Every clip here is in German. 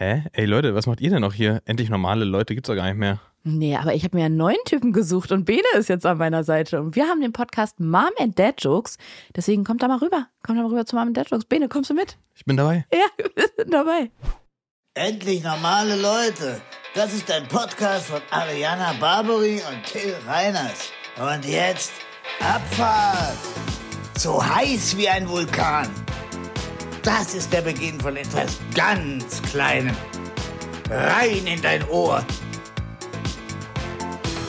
Hä? Ey Leute, was macht ihr denn noch hier? Endlich normale Leute gibt's doch gar nicht mehr. Nee, aber ich habe mir einen neuen Typen gesucht und Bene ist jetzt an meiner Seite. Und wir haben den Podcast Mom and Dad Jokes. Deswegen kommt da mal rüber. Kommt da mal rüber zu Mom and Dad Jokes. Bene, kommst du mit? Ich bin dabei. Ja, wir sind dabei. Endlich normale Leute. Das ist ein Podcast von Ariana Barbary und Till Reiners. Und jetzt Abfahrt. So heiß wie ein Vulkan. Das ist der Beginn von etwas ganz Kleinem. Rein in dein Ohr.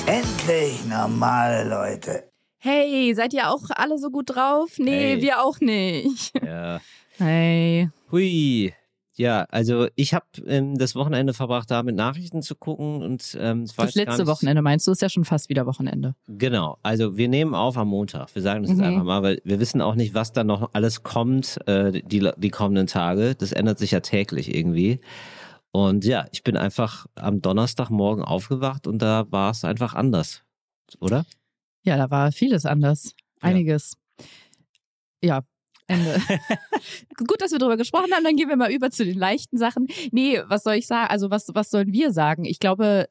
Endlich normale Leute. Hey, seid ihr auch alle so gut drauf? Nee, Hey. wir auch nicht. Ja. Hey. Hui. Ja, also ich habe ähm, das Wochenende verbracht, da mit Nachrichten zu gucken und ähm, Das letzte Wochenende meinst du, ist ja schon fast wieder Wochenende. Genau. Also wir nehmen auf am Montag. Wir sagen das jetzt Mhm. einfach mal, weil wir wissen auch nicht, was da noch alles kommt äh, die die kommenden Tage. Das ändert sich ja täglich irgendwie. Und ja, ich bin einfach am Donnerstagmorgen aufgewacht und da war es einfach anders, oder? Ja, da war vieles anders. Ja. Einiges. Ja. Ende. Gut, dass wir darüber gesprochen haben, dann gehen wir mal über zu den leichten Sachen. Nee, was soll ich sagen? Also was, was sollen wir sagen? Ich glaube,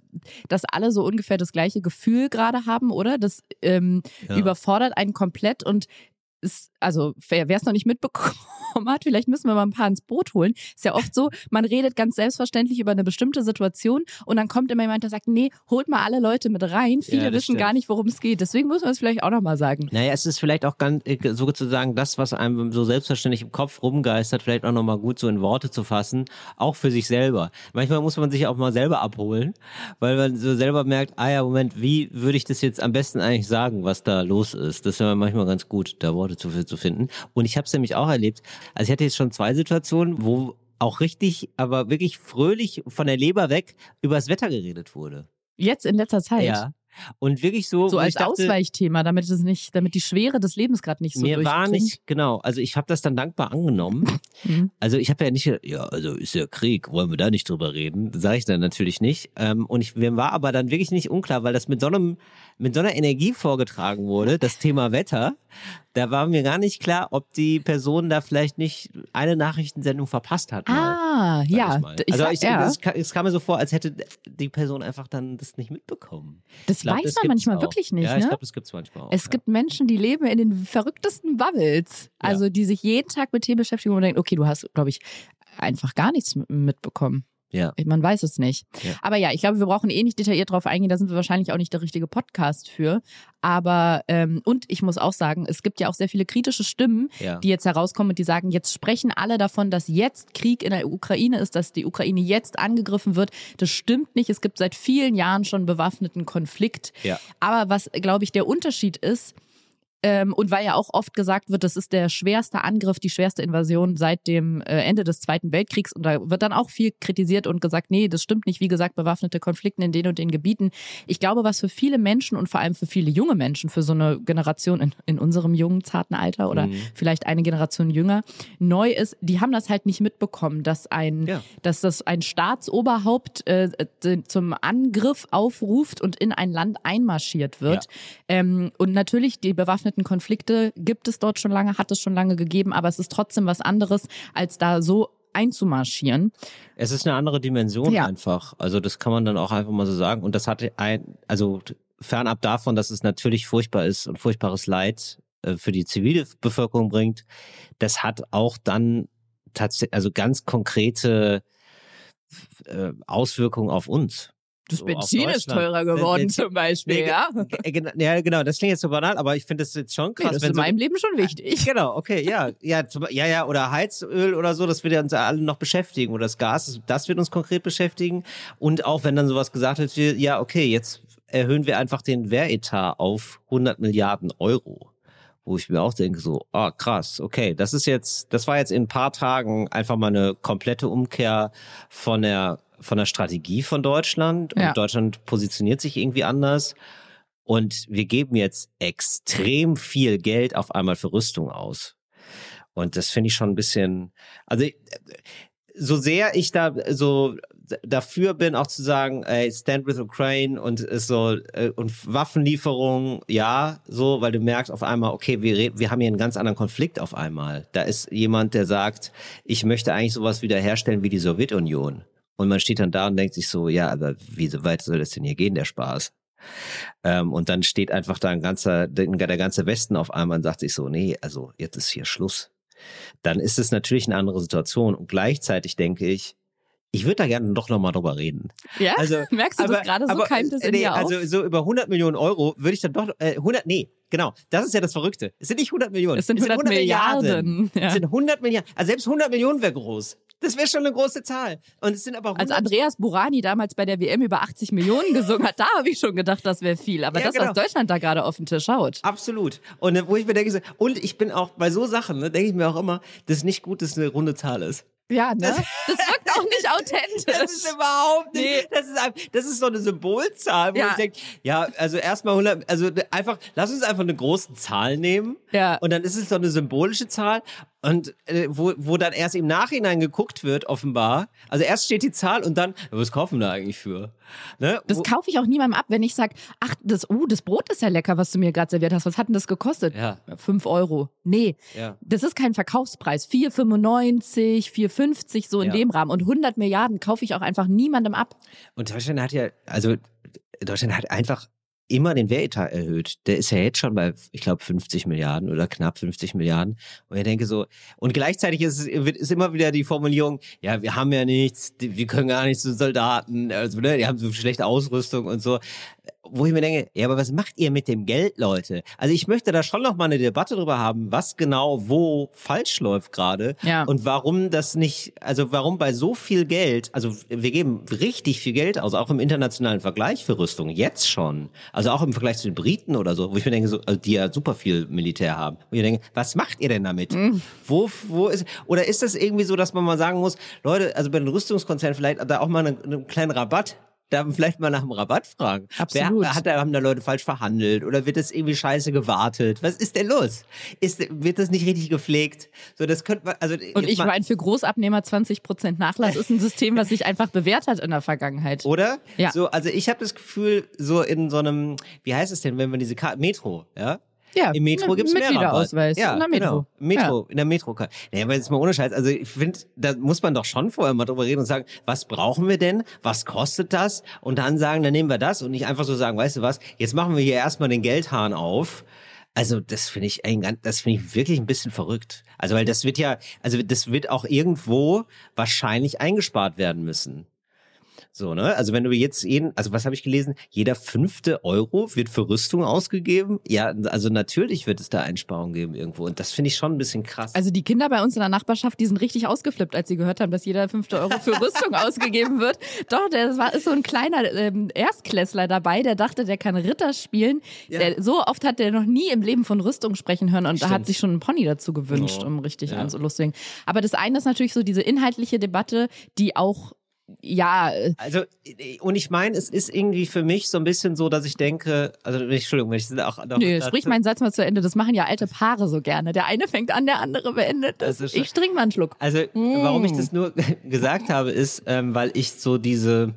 dass alle so ungefähr das gleiche Gefühl gerade haben, oder? Das ähm, Ja. überfordert einen komplett und ist, also wer es noch nicht mitbekommen hat, vielleicht müssen wir mal ein paar ins Boot holen. Ist ja oft so, man redet ganz selbstverständlich über eine bestimmte Situation und dann kommt immer jemand, der sagt, nee, holt mal alle Leute mit rein. Viele das wissen stimmt. gar nicht, worum es geht. Deswegen müssen wir es vielleicht auch nochmal sagen. Naja, es ist vielleicht auch ganz, äh, sozusagen das, was einem so selbstverständlich im Kopf rumgeistert, vielleicht auch nochmal gut so in Worte zu fassen, auch für sich selber. Manchmal muss man sich auch mal selber abholen, weil man so selber merkt, ah ja, Moment, wie würde ich das jetzt am besten eigentlich sagen, was da los ist? Das ist ja manchmal ganz gut, da Worte zu, zu finden. Und ich habe es nämlich auch erlebt, also ich hatte jetzt schon zwei Situationen, wo auch richtig, aber wirklich fröhlich von der Leber weg über das Wetter geredet wurde. Jetzt in letzter Zeit. Ja. Und wirklich so, So als dachte, Ausweichthema, damit es nicht, damit die Schwere des Lebens gerade nicht so mir war nicht, genau, also ich habe das dann dankbar angenommen. Mhm. Also ich habe ja nicht, ja, also ist ja Krieg, wollen wir da nicht drüber reden? Sage ich dann natürlich nicht. Ähm, und ich, mir war aber dann wirklich nicht unklar, weil das mit so einem, mit so einer Energie vorgetragen wurde, das Thema Wetter. Da war mir gar nicht klar, ob die Person da vielleicht nicht eine Nachrichtensendung verpasst hat. mal, Ah, ja. ich. Ich also ich, ja. es, es kam mir so vor, als hätte die Person einfach dann das nicht mitbekommen. Das Ich glaub, weiß man gibt's manchmal auch. wirklich nicht, Ja, ich ne? glaube, das gibt's manchmal auch. Es ja. gibt Menschen, die leben in den verrücktesten Bubbles. Also die sich jeden Tag mit Themen beschäftigen und man denkt, okay, du hast, glaube ich, einfach gar nichts mitbekommen. Ja. Man weiß es nicht. Ja. Aber ja, ich glaube, wir brauchen eh nicht detailliert drauf eingehen. Da sind wir wahrscheinlich auch nicht der richtige Podcast für. Aber ähm, und ich muss auch sagen, es gibt ja auch sehr viele kritische Stimmen, Ja. die jetzt herauskommen und die sagen, jetzt sprechen alle davon, dass jetzt Krieg in der Ukraine ist, dass die Ukraine jetzt angegriffen wird. Das stimmt nicht. Es gibt seit vielen Jahren schon bewaffneten Konflikt. Ja. Aber was, glaube ich, der Unterschied ist, ähm, und weil ja auch oft gesagt wird, das ist der schwerste Angriff, die schwerste Invasion seit dem äh, Ende des Zweiten Weltkriegs. Und da wird dann auch viel kritisiert und gesagt, nee, das stimmt nicht. Wie gesagt, bewaffnete Konflikte in den und den Gebieten. Ich glaube, was für viele Menschen und vor allem für viele junge Menschen, für so eine Generation in, in unserem jungen, zarten Alter oder Mhm. vielleicht eine Generation jünger, neu ist, die haben das halt nicht mitbekommen, dass ein, Ja. dass das ein Staatsoberhaupt äh, zum Angriff aufruft und in ein Land einmarschiert wird. Ähm, und natürlich, die bewaffneten Konflikte gibt es dort schon lange, hat es schon lange gegeben, aber es ist trotzdem was anderes, als da so einzumarschieren. Es ist eine andere Dimension Ja. einfach. Also das kann man dann auch einfach mal so sagen. Und das hatte ein, also fernab davon, dass es natürlich furchtbar ist und furchtbares Leid äh, für die zivile Bevölkerung bringt, das hat auch dann tatsächlich, also ganz konkrete äh, Auswirkungen auf uns. Das So, Benzin ist teurer geworden Benzin- zum Beispiel, Nee, ja. Äh, Ja, genau, das klingt jetzt so banal, aber ich finde das jetzt schon Nee, krass. das ist in so, meinem Leben schon wichtig. Genau, okay, ja, ja, zum, ja, ja, oder Heizöl oder so, das wird ja uns alle noch beschäftigen oder das Gas, das- wird uns konkret beschäftigen und auch wenn dann sowas gesagt wird, wie, ja, okay, jetzt erhöhen wir einfach den Wehretat auf 100 Milliarden Euro, wo ich mir auch denke so, ah krass, okay, das ist jetzt, das war jetzt in ein paar Tagen einfach mal eine komplette Umkehr von der von der Strategie von Deutschland und Ja. Deutschland positioniert sich irgendwie anders. Und wir geben jetzt extrem viel Geld auf einmal für Rüstung aus. Und das finde ich schon ein bisschen, also ich- so sehr ich da so dafür bin, auch zu sagen, ey, stand with Ukraine und ist so äh, und Waffenlieferungen, ja, so, weil du merkst auf einmal, okay, wir wir haben hier einen ganz anderen Konflikt auf einmal. Da ist jemand, der sagt, ich möchte eigentlich sowas wiederherstellen wie die Sowjetunion. Und man steht dann da und denkt sich so, ja, aber wie so weit soll das denn hier gehen, der Spaß? Ähm, und dann steht einfach da ein ganzer, der, ganze Westen auf einmal und sagt sich so, nee, also jetzt ist hier Schluss. Dann ist es natürlich eine andere Situation. Und gleichzeitig denke ich, ich würde da gerne doch nochmal drüber reden. Ja? Also, Merkst du aber, das gerade so? aber, Keimt es in nee, dir auf? Also so über 100 Millionen Euro würde ich dann doch, äh, 100, nee, genau, das ist ja das Verrückte. Es sind nicht 100 Millionen. es sind 100, Milliarden. Ja. Es sind 100 Milliarden. Also selbst 100 Millionen wäre groß. Das wäre schon eine große Zahl. Und es sind aber 100 Als Andreas Burani damals bei der WM über 80 Millionen gesungen hat, da habe ich schon gedacht, das wäre viel. Aber Ja, das, genau. was Deutschland da gerade auf den Tisch haut. Absolut. Und äh, wo ich mir denke, und ich bin auch bei so Sachen, ne, denke ich mir auch immer, das ist nicht gut, dass es eine runde Zahl ist. Ja, ne? Das wirkt auch nicht authentisch. Das ist überhaupt nicht. Nee. Das, ist, das ist so eine Symbolzahl, wo Ja. ich denke, ja, also erstmal 100, also einfach, lass uns einfach eine große Zahl nehmen. Ja. Und dann ist es so eine symbolische Zahl. Und äh, wo, wo dann erst im Nachhinein geguckt wird, offenbar. Also erst steht die Zahl und dann, was kaufen wir da eigentlich für? Ne? Das kaufe ich auch niemandem ab, wenn ich sage, ach, das, uh, das Brot ist ja lecker, was du mir gerade serviert hast. Was hat denn das gekostet? Ja. Fünf Euro. Nee, Ja. das ist kein Verkaufspreis. 4,95, 4,50, so in Ja. dem Rahmen. Und 100 Milliarden kaufe ich auch einfach niemandem ab. Und Deutschland hat ja, also Deutschland hat einfach immer den Wehretat erhöht. Der ist ja jetzt schon bei, ich glaube, 50 Milliarden oder knapp 50 Milliarden. Und ich denke so, und gleichzeitig ist, ist immer wieder die Formulierung, ja, wir haben ja nichts, wir können gar nichts zu Soldaten, also ne, die haben so schlechte Ausrüstung und so. Wo ich mir denke, ja, aber was macht ihr mit dem Geld, Leute? Also ich möchte da schon noch mal eine Debatte drüber haben, was genau wo falsch läuft gerade Ja. und warum das nicht, also warum bei so viel Geld, also wir geben richtig viel Geld aus, auch im internationalen Vergleich für Rüstung, jetzt schon. Also auch im Vergleich zu den Briten oder so, wo ich mir denke, so, also die ja super viel Militär haben. Wo ich denke, was macht ihr denn damit? Wo, wo ist, oder ist das irgendwie so, dass man mal sagen muss, Leute, also bei den Rüstungskonzernen vielleicht da auch mal einen, einen kleinen Rabatt da vielleicht mal nach dem Rabatt fragen. Absolut. Wer, hat da, haben da Leute falsch verhandelt oder wird das irgendwie scheiße gewartet? Was ist denn los? Ist, wird das nicht richtig gepflegt? So, das könnte man, also, Und ich meine, für Großabnehmer 20% Nachlass ist ein System, was sich einfach bewährt hat in der Vergangenheit. Oder? Ja. So, also ich habe das Gefühl, so in so einem, wie heißt es denn, wenn man diese Karte, Metro, ja? Ja, Im Metro mit- gibt's mehr Rabatt. Ja, in der Metro. Genau. Metro, in der Metro. Naja, aber jetzt mal ohne Scheiß. Also ich finde, da muss man doch schon vorher mal drüber reden und sagen, was brauchen wir denn? Was kostet das? Und dann sagen, dann nehmen wir das und nicht einfach so sagen, weißt du was, jetzt machen wir hier erstmal den Geldhahn auf. Also das finde ich ein, ganz- das finde ich wirklich ein bisschen verrückt. Also weil das wird ja, also das wird auch irgendwo wahrscheinlich eingespart werden müssen. So, ne? Also wenn du jetzt jeden, also was habe ich gelesen? Jeder fünfte Euro wird für Rüstung ausgegeben. Ja, also natürlich wird es da Einsparungen geben irgendwo. Und das finde ich schon ein bisschen krass. Also die Kinder bei uns in der Nachbarschaft, die sind richtig ausgeflippt, als sie gehört haben, dass jeder fünfte Euro für Rüstung ausgegeben wird. Doch, der war, ist so ein kleiner ähm, Erstklässler dabei, der dachte, der kann Ritter spielen. Ja. Der, so oft hat der noch nie im Leben von Rüstung sprechen hören und da hat Stimmt. sich schon ein Pony dazu gewünscht, Oh, um richtig ja. anzulustigen. Aber das eine ist natürlich so diese inhaltliche Debatte, die auch ja, äh, Also, und ich meine, es ist irgendwie für mich so ein bisschen so, dass ich denke, also Entschuldigung, wenn ich das auch noch, Nö, sprich meinen Satz mal zu Ende. Das machen ja alte Paare so gerne. Der eine fängt an, der andere beendet. Das, Das ist ich trinke mal einen Schluck. Also, warum ich das nur gesagt habe, ist, ähm, weil ich so diese,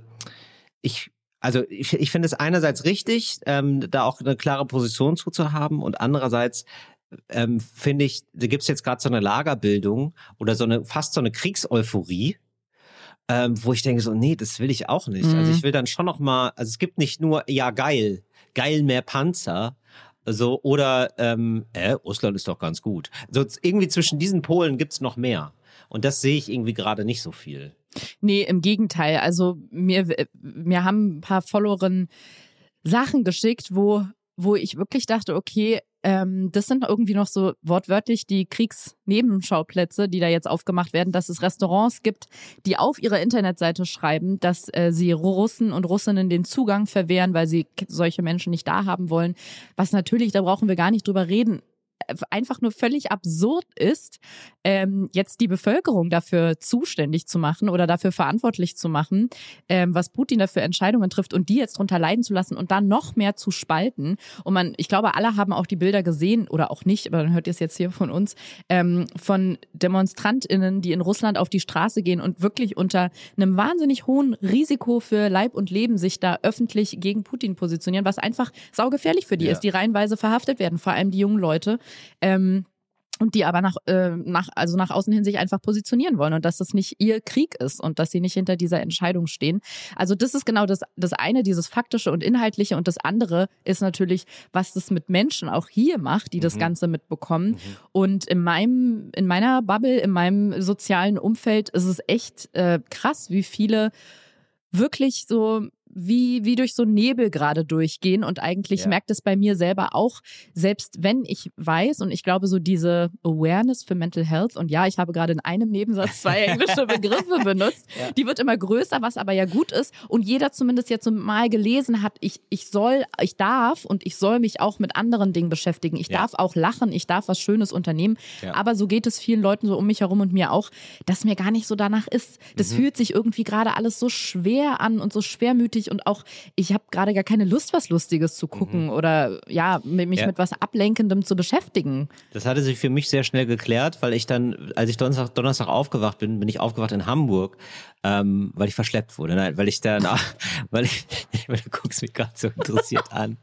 ich, also ich, ich finde es einerseits richtig, ähm, da auch eine klare Position zu, zu haben und andererseits ähm, finde ich, da gibt's jetzt gerade so eine Lagerbildung oder so eine fast so eine Kriegseuphorie, ähm, wo ich denke so, nee, das will ich auch nicht. Mhm. Also ich will dann schon noch mal, also es gibt nicht nur, ja geil, geil mehr Panzer, so oder ähm, äh, Russland ist doch ganz gut. So irgendwie zwischen diesen Polen gibt's noch mehr. Und das sehe ich irgendwie gerade nicht so viel. Nee, im Gegenteil. Also mir, mir haben ein paar Followerinnen Sachen geschickt, wo, wo ich wirklich dachte, okay, ähm, das sind irgendwie noch so wortwörtlich die Kriegsnebenschauplätze, die da jetzt aufgemacht werden, dass es Restaurants gibt, die auf ihrer Internetseite schreiben, dass äh, sie Russen und Russinnen den Zugang verwehren, weil sie solche Menschen nicht da haben wollen. Was natürlich, da brauchen wir gar nicht drüber reden, äh, einfach nur völlig absurd ist, ähm, jetzt die Bevölkerung dafür zuständig zu machen oder dafür verantwortlich zu machen, ähm, was Putin dafür Entscheidungen trifft und die jetzt drunter leiden zu lassen und dann noch mehr zu spalten. Und man, ich glaube, alle haben auch die Bilder gesehen oder auch nicht, aber dann hört ihr es jetzt hier von uns, ähm, von DemonstrantInnen, die in Russland auf die Straße gehen und wirklich unter einem wahnsinnig hohen Risiko für Leib und Leben sich da öffentlich gegen Putin positionieren, was einfach saugefährlich für die Ja. ist, die reihenweise verhaftet werden, vor allem die jungen Leute. Ähm, und die aber nach, äh, nach, also nach außen hin sich einfach positionieren wollen und dass das nicht ihr Krieg ist und dass sie nicht hinter dieser Entscheidung stehen. Also das ist genau das, das eine, dieses faktische und inhaltliche und das andere ist natürlich, was das mit Menschen auch hier macht, die das Mhm. Ganze mitbekommen. Und in meinem, in meiner Bubble, in meinem sozialen Umfeld ist es echt äh, krass, wie viele wirklich so wie, wie durch so Nebel gerade durchgehen. Und eigentlich Ja. merkt es bei mir selber auch, selbst wenn ich weiß und ich glaube, so diese Awareness für Mental Health, und ja, ich habe gerade in einem Nebensatz zwei englische Begriffe benutzt, Ja. die wird immer größer, was aber ja gut ist. Und jeder zumindest jetzt mal gelesen hat, ich, ich soll, ich darf und ich soll mich auch mit anderen Dingen beschäftigen. Ich Ja. darf auch lachen, ich darf was Schönes unternehmen. Aber so geht es vielen Leuten so um mich herum und mir auch, dass mir gar nicht so danach ist. Das Mhm. fühlt sich irgendwie gerade alles so schwer an und so schwermütig und auch ich habe gerade gar keine Lust, was Lustiges zu gucken oder ja, mi- mich Mhm. Ja. mit was Ablenkendem zu beschäftigen. Das hatte sich für mich sehr schnell geklärt, weil ich dann, als ich Donnerstag, Donnerstag aufgewacht bin, bin ich aufgewacht in Hamburg, ähm, weil ich verschleppt wurde. Nein, weil ich dann, weil ich, weil du guckst mich gerade so interessiert an.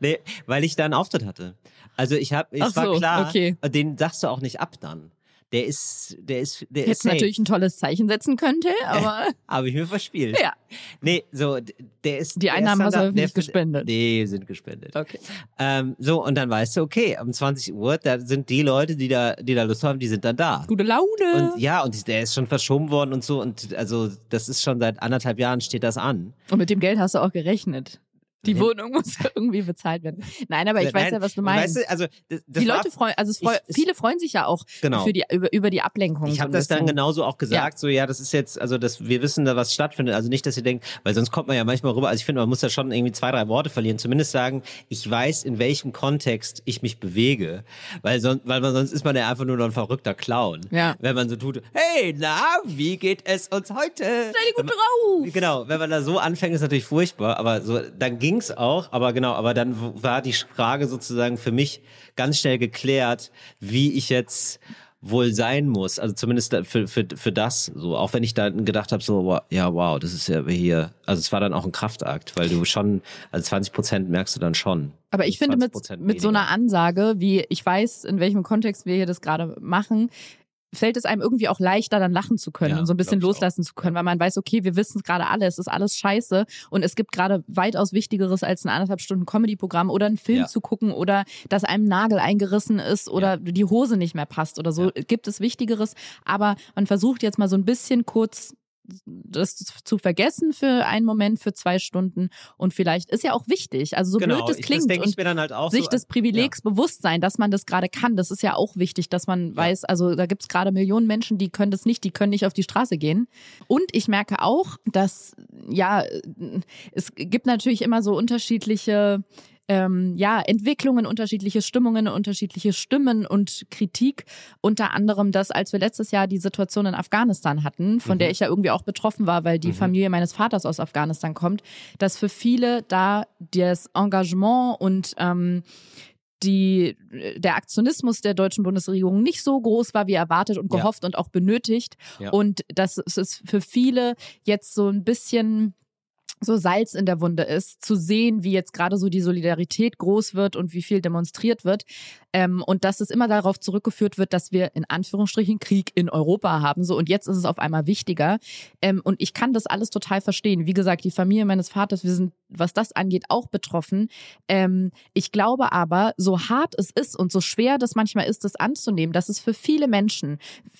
Nee, weil ich da einen Auftritt hatte. Also ich habe, es Ach war so, klar, okay. den sagst du auch nicht ab dann. Der ist, der ist, der ist Jetzt safe. natürlich ein tolles Zeichen setzen könnte, aber Habe ich mir verspielt. ja. Nee, so, der ist. Die Einnahmen ist hast du nicht der- gespendet. Nee, sind gespendet. Okay. Ähm, so, und dann weißt du, okay, um 20 Uhr, da sind die Leute, die da, die da Lust haben, die sind dann da. Gute Laune. Und ja, und der ist schon verschoben worden und so. Und also, das ist schon seit anderthalb Jahren steht das an. Und mit dem Geld hast du auch gerechnet. Die Nee. Wohnung muss irgendwie bezahlt werden. Nein, aber ich weiß Nein, ja, was du meinst. Weißt du, also, das, das die Leute freuen, also freu, ich- viele freuen sich ja auch Genau. für die, über, über die Ablenkung. Ich habe das dann genauso auch gesagt, so ja, das ist jetzt, also das, wir wissen da, was stattfindet. Also nicht, dass ihr denkt, weil sonst kommt man ja manchmal rüber. Also ich finde, man muss da schon irgendwie zwei, drei Worte verlieren. Zumindest sagen, ich weiß, in welchem Kontext ich mich bewege. Weil sonst, weil man sonst ist man ja einfach nur noch ein verrückter Clown. Ja. Wenn man so tut, hey, na, wie geht es uns heute? Sei gut man- drauf. Genau, wenn man da so anfängt, ist natürlich furchtbar, aber so, dann ging's auch, aber genau, aber dann war die Frage sozusagen für mich ganz schnell geklärt, wie ich jetzt wohl sein muss, also zumindest für, für, für das, so, auch wenn ich da gedacht habe, so, wow, ja, wow, das ist ja hier, also es war dann auch ein Kraftakt, weil du schon, also 20 Prozent merkst du dann schon. Aber ich finde, mit, 20% mit so einer Ansage, wie ich weiß, in welchem Kontext wir hier das gerade machen, fällt es einem irgendwie auch leichter, dann lachen zu können Ja, und so ein bisschen loslassen zu können, weil man weiß, okay, wir wissen es gerade alle, es ist alles scheiße und es gibt gerade weitaus Wichtigeres als ein anderthalb Stunden Comedy-Programm oder einen Film Ja. zu gucken oder dass einem Nagel eingerissen ist oder die Hose nicht mehr passt oder so, gibt es Wichtigeres, aber man versucht jetzt mal so ein bisschen kurz das zu vergessen für einen Moment, für zwei Stunden und vielleicht ist ja auch wichtig, also so genau, blöd das ich- klingt das und halt auch sich so, des Privilegs bewusst sein, dass man das gerade kann. Das ist ja auch wichtig, dass man weiß, also da gibt es gerade Millionen Menschen, die können das nicht, die können nicht auf die Straße gehen. Und ich merke auch, dass ja, es gibt natürlich immer so unterschiedliche ähm, ja, Entwicklungen, unterschiedliche Stimmungen, unterschiedliche Stimmen und Kritik. Unter anderem das, als wir letztes Jahr die Situation in Afghanistan hatten, von der ich ja irgendwie auch betroffen war, weil die Familie meines Vaters aus Afghanistan kommt, dass für viele da das Engagement und ähm, die, der Aktionismus der deutschen Bundesregierung nicht so groß war, wie erwartet und Ja. gehofft und auch benötigt. Ja. Und dass es für viele jetzt so ein bisschen so Salz in der Wunde ist, zu sehen, wie jetzt gerade so die Solidarität groß wird und wie viel demonstriert wird. Ähm, und dass es immer darauf zurückgeführt wird, dass wir in Anführungsstrichen Krieg in Europa haben. So und jetzt ist es auf einmal wichtiger. Ähm, und ich kann das alles total verstehen. Wie gesagt, die Familie meines Vaters, wir sind, was das angeht, auch betroffen. Ähm, ich glaube aber, so hart es ist und so schwer das manchmal ist, das anzunehmen, dass es für viele Menschen,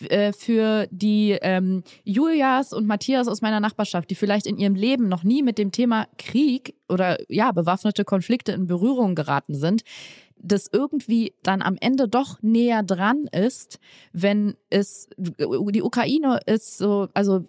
äh, für die ähm, Julias und Matthias aus meiner Nachbarschaft, die vielleicht in ihrem Leben noch nie mit dem Thema Krieg oder ja bewaffnete Konflikte in Berührung geraten sind, das irgendwie dann am Ende doch näher dran ist, wenn es die Ukraine ist so, also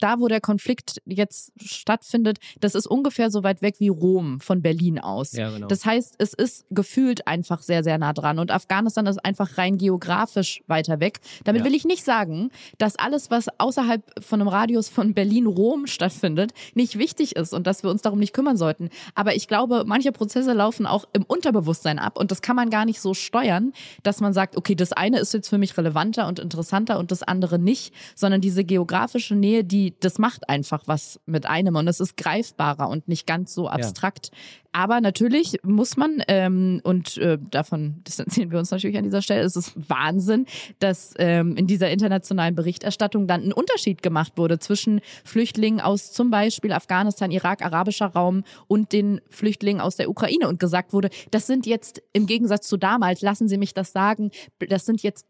da, wo der Konflikt jetzt stattfindet, das ist ungefähr so weit weg wie Rom von Berlin aus. Ja, genau. Das heißt, es ist gefühlt einfach sehr, sehr nah dran. Und Afghanistan ist einfach rein geografisch weiter weg. Damit Ja. will ich nicht sagen, dass alles, was außerhalb von einem Radius von Berlin-Rom stattfindet, nicht wichtig ist und dass wir uns darum nicht kümmern sollten. Aber ich glaube, manche Prozesse laufen auch im Unterbewusstsein ab. Und das kann man gar nicht so steuern, dass man sagt, okay, das eine ist jetzt für mich relevanter und interessanter und das andere nicht, sondern diese geografische Nähe, die, das macht einfach was mit einem und es ist greifbarer und nicht ganz so abstrakt. Ja. Aber natürlich muss man, ähm, und äh, davon distanzieren wir uns natürlich an dieser Stelle, es ist Wahnsinn, dass ähm, in dieser internationalen Berichterstattung dann ein Unterschied gemacht wurde zwischen Flüchtlingen aus zum Beispiel Afghanistan, Irak, arabischer Raum und den Flüchtlingen aus der Ukraine und gesagt wurde, das sind jetzt im Gegensatz zu damals, lassen Sie mich das sagen, das sind jetzt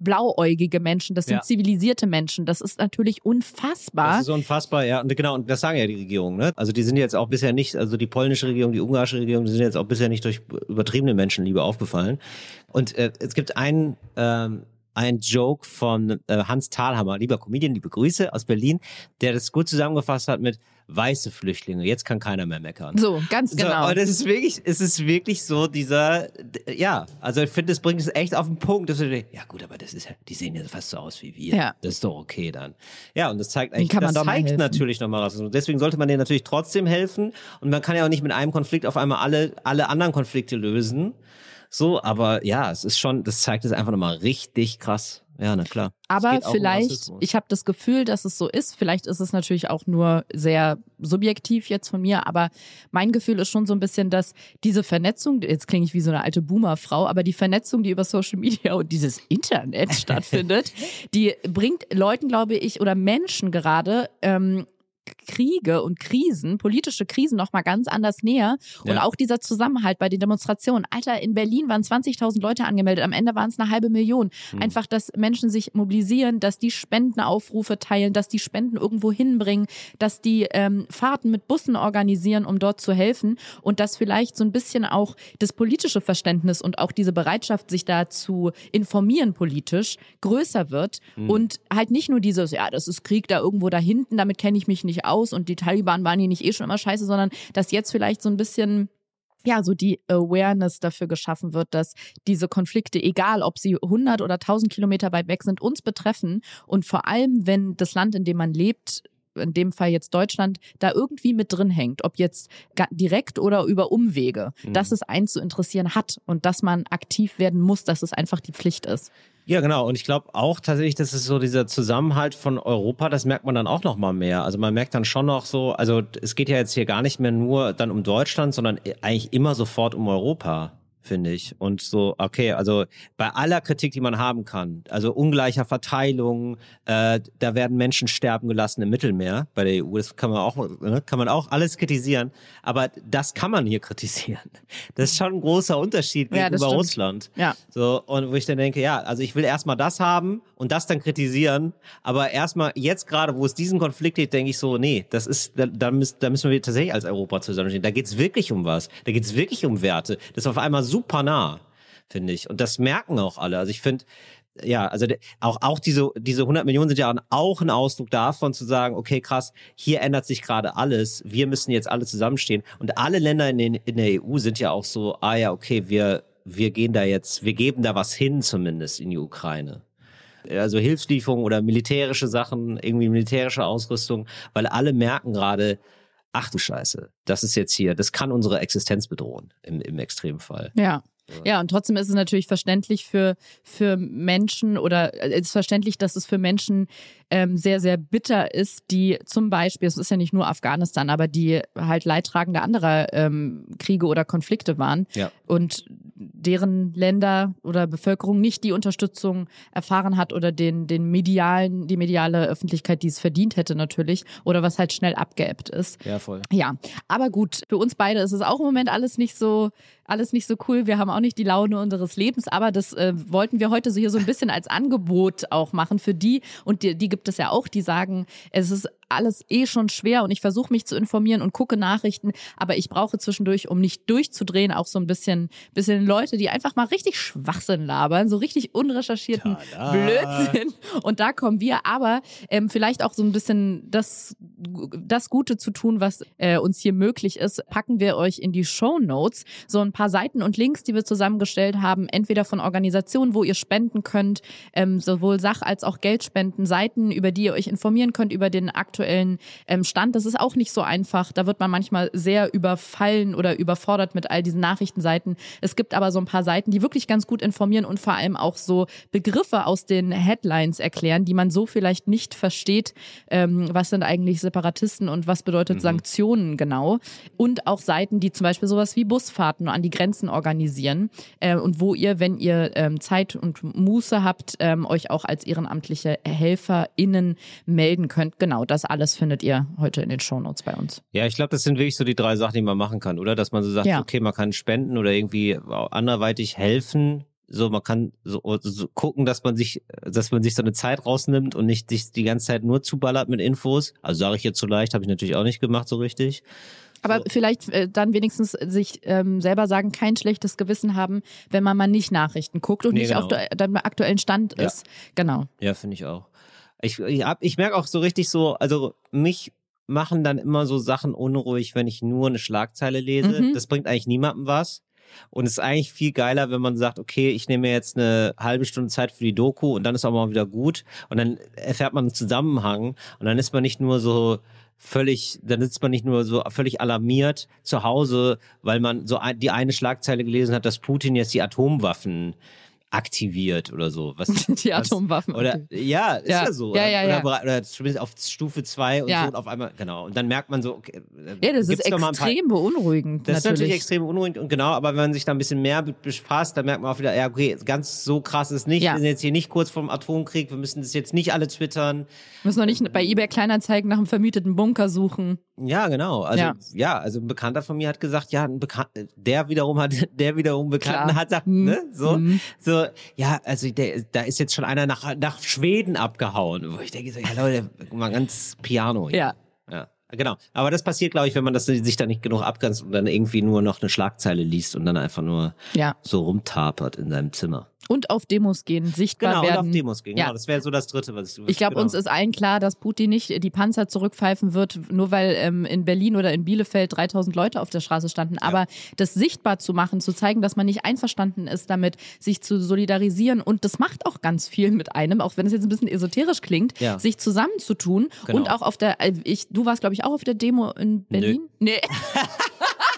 blauäugige Menschen, das sind ja. zivilisierte Menschen. Das ist natürlich unfassbar. Das ist unfassbar, ja. Und genau, und das sagen ja die Regierungen, ne? Also die sind jetzt auch bisher nicht, also die polnische Regierung, die ungarische Regierung, die sind jetzt auch bisher nicht durch übertriebene Menschenliebe aufgefallen. Und äh, es gibt einen, ähm, ein Joke von äh, Hans Thalhammer, lieber Comedian, liebe Grüße aus Berlin, der das gut zusammengefasst hat mit weiße Flüchtlinge. Jetzt kann keiner mehr meckern. So, ganz genau. So, und es ist wirklich, es ist wirklich so dieser, ja, also ich finde, es bringt es echt auf den Punkt, dass du denkst, ja gut, aber das ist ja, die sehen ja fast so aus wie wir. Ja. Das ist doch okay dann. Ja, und das zeigt eigentlich, das zeigt natürlich nochmal was. Deswegen sollte man denen natürlich trotzdem helfen. Und man kann ja auch nicht mit einem Konflikt auf einmal alle, alle anderen Konflikte lösen. So, aber ja, es ist schon, das zeigt es einfach nochmal richtig krass. Ja, na klar. Aber vielleicht, um ich habe das Gefühl, dass es so ist. Vielleicht ist es natürlich auch nur sehr subjektiv jetzt von mir, aber mein Gefühl ist schon so ein bisschen, dass diese Vernetzung, jetzt klinge ich wie so eine alte Boomerfrau, aber die Vernetzung, die über Social Media und dieses Internet stattfindet, die bringt Leuten, glaube ich, oder Menschen gerade ähm, Kriege und Krisen, politische Krisen noch mal ganz anders näher und ja. auch dieser Zusammenhalt bei den Demonstrationen. Alter, in Berlin waren 20.000 Leute angemeldet, am Ende waren es eine halbe Million. Mhm. Einfach, dass Menschen sich mobilisieren, dass die Spendenaufrufe teilen, dass die Spenden irgendwo hinbringen, dass die ähm, Fahrten mit Bussen organisieren, um dort zu helfen und dass vielleicht so ein bisschen auch das politische Verständnis und auch diese Bereitschaft, sich da zu informieren politisch, größer wird mhm. und halt nicht nur dieses, ja, das ist Krieg da irgendwo da hinten, damit kenne ich mich nicht nicht aus und die Taliban waren hier nicht eh schon immer scheiße, sondern dass jetzt vielleicht so ein bisschen ja, so die Awareness dafür geschaffen wird, dass diese Konflikte, egal ob sie 100 oder 1000 Kilometer weit weg sind, uns betreffen. Und vor allem, wenn das Land, in dem man lebt, in dem Fall jetzt Deutschland, da irgendwie mit drin hängt, ob jetzt direkt oder über Umwege, mhm. dass es einen zu interessieren hat und dass man aktiv werden muss, dass es einfach die Pflicht ist. Ja, genau. Und ich glaube auch tatsächlich, dass es so dieser Zusammenhalt von Europa, das merkt man dann auch noch mal mehr. Also man merkt dann schon noch so, also es geht ja jetzt hier gar nicht mehr nur dann um Deutschland, sondern eigentlich immer sofort um Europa finde ich. Und so, okay, also bei aller Kritik, die man haben kann, also ungleicher Verteilung, äh, da werden Menschen sterben gelassen im Mittelmeer bei der EU, das kann man auch, ne, kann man auch alles kritisieren, aber das kann man hier kritisieren. Das ist schon ein großer Unterschied gegenüber ja, Russland. Ja. So, und wo ich dann denke, ja, also ich will erstmal das haben und das dann kritisieren, aber erstmal jetzt gerade, wo es diesen Konflikt geht, denke ich so, nee, das ist, da, da, müssen, da müssen wir tatsächlich als Europa zusammenstehen. Da geht's wirklich um was. Da geht's wirklich um Werte. Das ist auf einmal so super nah, finde ich. Und das merken auch alle. Also ich finde, ja, also auch, auch diese, diese 100 Millionen sind ja auch ein Ausdruck davon zu sagen, okay, krass, hier ändert sich gerade alles, wir müssen jetzt alle zusammenstehen. Und alle Länder in, den, in der EU sind ja auch so, ah ja, okay, wir, wir gehen da jetzt, wir geben da was hin zumindest in die Ukraine. Also Hilfslieferungen oder militärische Sachen, irgendwie militärische Ausrüstung, weil alle merken gerade, ach du Scheiße, das ist jetzt hier, das kann unsere Existenz bedrohen im, im Extremfall. Ja. Ja, und trotzdem ist es natürlich verständlich für, für Menschen oder äh, es ist verständlich, dass es für Menschen ähm, sehr, sehr bitter ist, die zum Beispiel, es ist ja nicht nur Afghanistan, aber die halt Leidtragende anderer ähm, Kriege oder Konflikte waren ja. und deren Länder oder Bevölkerung nicht die Unterstützung erfahren hat oder den, den medialen, die mediale Öffentlichkeit, die es verdient hätte natürlich oder was halt schnell abgeebbt ist. Ja, voll. Ja, aber gut, für uns beide ist es auch im Moment alles nicht so alles nicht so cool. Wir haben auch nicht die Laune unseres Lebens, aber das äh, wollten wir heute so hier so ein bisschen als Angebot auch machen für die und die, die gibt es ja auch, die sagen, es ist alles eh schon schwer und ich versuche mich zu informieren und gucke Nachrichten, aber ich brauche zwischendurch, um nicht durchzudrehen, auch so ein bisschen, bisschen Leute, die einfach mal richtig Schwachsinn labern, so richtig unrecherchierten Tada. Blödsinn. Und da kommen wir, aber ähm, vielleicht auch so ein bisschen das, das Gute zu tun, was äh, uns hier möglich ist, packen wir euch in die Show Notes so ein paar Seiten und Links, die wir zusammengestellt haben, entweder von Organisationen, wo ihr spenden könnt, ähm, sowohl Sach- als auch Geldspenden, Seiten, über die ihr euch informieren könnt über den aktuellen ähm, Stand. Das ist auch nicht so einfach. Da wird man manchmal sehr überfallen oder überfordert mit all diesen Nachrichtenseiten. Es gibt aber so ein paar Seiten, die wirklich ganz gut informieren und vor allem auch so Begriffe aus den Headlines erklären, die man so vielleicht nicht versteht. Ähm, was sind eigentlich Separatisten und was bedeutet Sanktionen genau? Und auch Seiten, die zum Beispiel sowas wie Busfahrten an die Grenzen organisieren äh, und wo ihr, wenn ihr ähm, Zeit und Muße habt, ähm, euch auch als ehrenamtliche HelferInnen melden könnt. Genau, das alles findet ihr heute in den Shownotes bei uns. Ja, ich glaube, das sind wirklich so die drei Sachen, die man machen kann, oder? Dass man so sagt, Ja. okay, man kann spenden oder irgendwie anderweitig helfen. So, man kann so, so gucken, dass man sich, dass man sich so eine Zeit rausnimmt und nicht sich die ganze Zeit nur zuballert mit Infos. Also sage ich jetzt so leicht, habe ich natürlich auch nicht gemacht so richtig. Aber vielleicht äh, dann wenigstens sich ähm, selber sagen, kein schlechtes Gewissen haben, wenn man mal nicht Nachrichten guckt und Nee, nicht genau. auf deinem aktuellen Stand Ja. ist. Genau. Ja, finde ich auch. Ich, ich, hab- ich merke auch so richtig so, also mich machen dann immer so Sachen unruhig, wenn ich nur eine Schlagzeile lese. Mhm. Das bringt eigentlich niemandem was. Und es ist eigentlich viel geiler, wenn man sagt, okay, ich nehme mir jetzt eine halbe Stunde Zeit für die Doku und dann ist auch mal wieder gut. Und dann erfährt man einen Zusammenhang und dann ist man nicht nur so völlig, dann sitzt man nicht nur so völlig alarmiert zu Hause, weil man so die eine Schlagzeile gelesen hat, dass Putin jetzt die Atomwaffen aktiviert oder so. Was, Die was- Atomwaffen. Oder ja, ist ja, Ja. so. Ja, oder, ja, oder, oder zumindest auf Stufe 2 und so und auf einmal, genau. Und dann merkt man so, okay, äh, Ja, das ist ein paar- extrem beunruhigend. das ist natürlich. natürlich extrem unruhig und genau, aber wenn man sich da ein bisschen mehr befasst, dann merkt man auch wieder, ja, okay, ganz so krass ist nicht. Wir sind jetzt hier nicht kurz vorm Atomkrieg, wir müssen das jetzt nicht alle twittern. Müssen noch nicht bei eBay Kleinanzeigen nach einem vermieteten Bunker suchen. Ja, genau. Also ja. Ja. also ein Bekannter von mir hat gesagt, ja, ein Bekan der wiederum hat, der wiederum Bekannten Klar. hat sagt, Mhm. ne, so, Mhm. so, ja, also der, da ist jetzt schon einer nach, nach Schweden abgehauen, wo ich denke so, ja Leute, mal ganz Piano. hier. Ja. Ja, genau. Aber das passiert, glaube ich, wenn man das sich da nicht genug abgrenzt und dann irgendwie nur noch eine Schlagzeile liest und dann einfach nur Ja. so rumtapert in seinem Zimmer. Und auf Demos gehen, sichtbar Genau, und werden. auf Demos gehen. Ja. Genau, das wäre so das Dritte, was ich Ich glaube, genau. uns ist allen klar, dass Putin nicht die Panzer zurückpfeifen wird, nur weil ähm, in Berlin oder in Bielefeld 3000 Leute auf der Straße standen. Aber das sichtbar zu machen, zu zeigen, dass man nicht einverstanden ist damit, sich zu solidarisieren und das macht auch ganz viel mit einem, auch wenn es jetzt ein bisschen esoterisch klingt, Ja. sich zusammenzutun Genau. und auch auf der, äh, ich, du warst glaube ich auch auf der Demo in Berlin? Nee.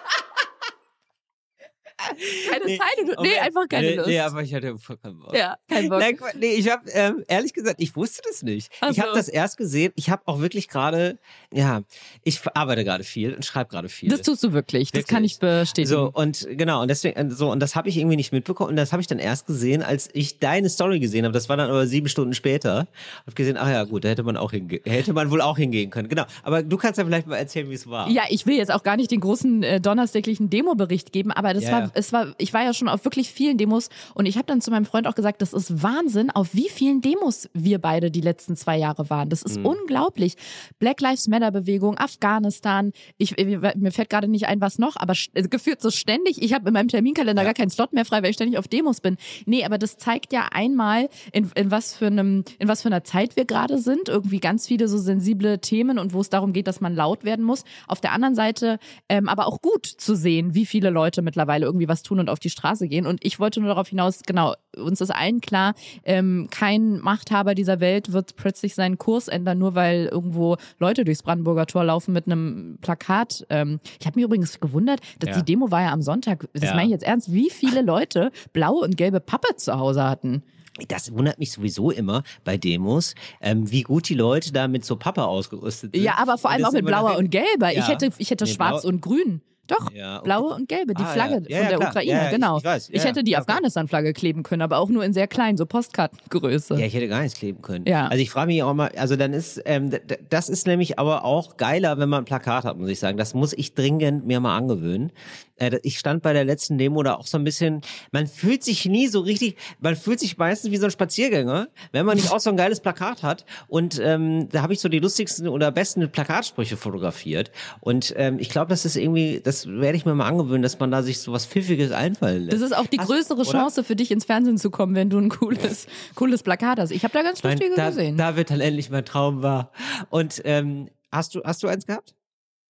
keine Nee, Zeit, nee, okay. einfach keine nee, Lust. Nee, aber ich hatte voll keinen Bock. ja, kein Bock. Nein, nee, ich habe ähm, ehrlich gesagt, ich wusste das nicht. Ach Ich habe so. das erst gesehen. Ich habe auch wirklich gerade, ja, ich arbeite gerade viel und schreibe gerade viel. Das tust du wirklich, das kann ich bestätigen. so und genau und deswegen äh, so und das habe ich irgendwie nicht mitbekommen und das habe ich dann erst gesehen, als ich deine Story gesehen habe. Das war dann aber sieben Stunden später. Hab gesehen, ach ja gut, da hätte man auch hinge hätte man wohl auch hingehen können. Genau. Aber du kannst ja vielleicht mal erzählen, wie es war. Ja, ich will jetzt auch gar nicht den großen äh, donnerstäglichen Demo-Bericht geben, aber das Ja, war, ja. Es war, ich war ja schon auf wirklich vielen Demos und ich habe dann zu meinem Freund auch gesagt, das ist Wahnsinn, auf wie vielen Demos wir beide die letzten zwei Jahre waren. Das Mhm. ist unglaublich. Black Lives Matter Bewegung, Afghanistan. Ich, ich mir fällt gerade nicht ein, was noch, aber also gefühlt so ständig. Ich habe in meinem Terminkalender gar keinen Slot mehr frei, weil ich ständig auf Demos bin. Nee, aber das zeigt ja einmal, in, in was für einem, in was für einer Zeit wir gerade sind. Irgendwie ganz viele so sensible Themen und wo es darum geht, dass man laut werden muss. Auf der anderen Seite ähm, aber auch gut zu sehen, wie viele Leute mittlerweile irgendwie was tun und auf die Straße gehen. Und ich wollte nur darauf hinaus, genau, uns ist allen klar, ähm, kein Machthaber dieser Welt wird plötzlich seinen Kurs ändern, nur weil irgendwo Leute durchs Brandenburger Tor laufen mit einem Plakat. Ähm, ich habe mich übrigens gewundert, dass Ja. die Demo war ja am Sonntag. Das Ja. meine ich jetzt ernst, wie viele Leute blaue und gelbe Pappe zu Hause hatten. Das wundert mich sowieso immer bei Demos, ähm, wie gut die Leute da mit so Pappe ausgerüstet sind. Ja, aber vor allem auch mit blauer und gelber. Ich Ja. hätte, ich hätte Nee, schwarz und grün. Doch, Ja, okay. blaue und gelbe, die Ah, Flagge ja. Ja, von der klar. Ukraine, ja, ich- genau. ich weiß. Ich hätte die. Afghanistan-Flagge kleben können, aber auch nur in sehr klein, so Postkartengröße. Ja, ich hätte gar nichts kleben können. Ja. Also ich frage mich auch mal, also dann ist, ähm, das ist nämlich aber auch geiler, wenn man ein Plakat hat, muss ich sagen. Das muss ich dringend mir mal angewöhnen. Äh, ich stand bei der letzten Demo da auch so ein bisschen, man fühlt sich nie so richtig, man fühlt sich meistens wie so ein Spaziergänger, wenn man nicht auch so ein geiles Plakat hat. Und ähm, da habe ich so die lustigsten oder besten Plakatsprüche fotografiert. Und ähm, ich glaube, das ist irgendwie, das werde ich mir mal angewöhnen, dass man da sich so was Pfiffiges einfallen lässt. Das ist auch die Hast- größere oder? Chance für dich ins Fernsehen zu kommen, wenn du ein cooles, cooles Plakat hast. Ich habe da ganz Mein- lustige da, gesehen. da wird dann endlich mein Traum wahr. Und ähm, hast du hast du eins gehabt?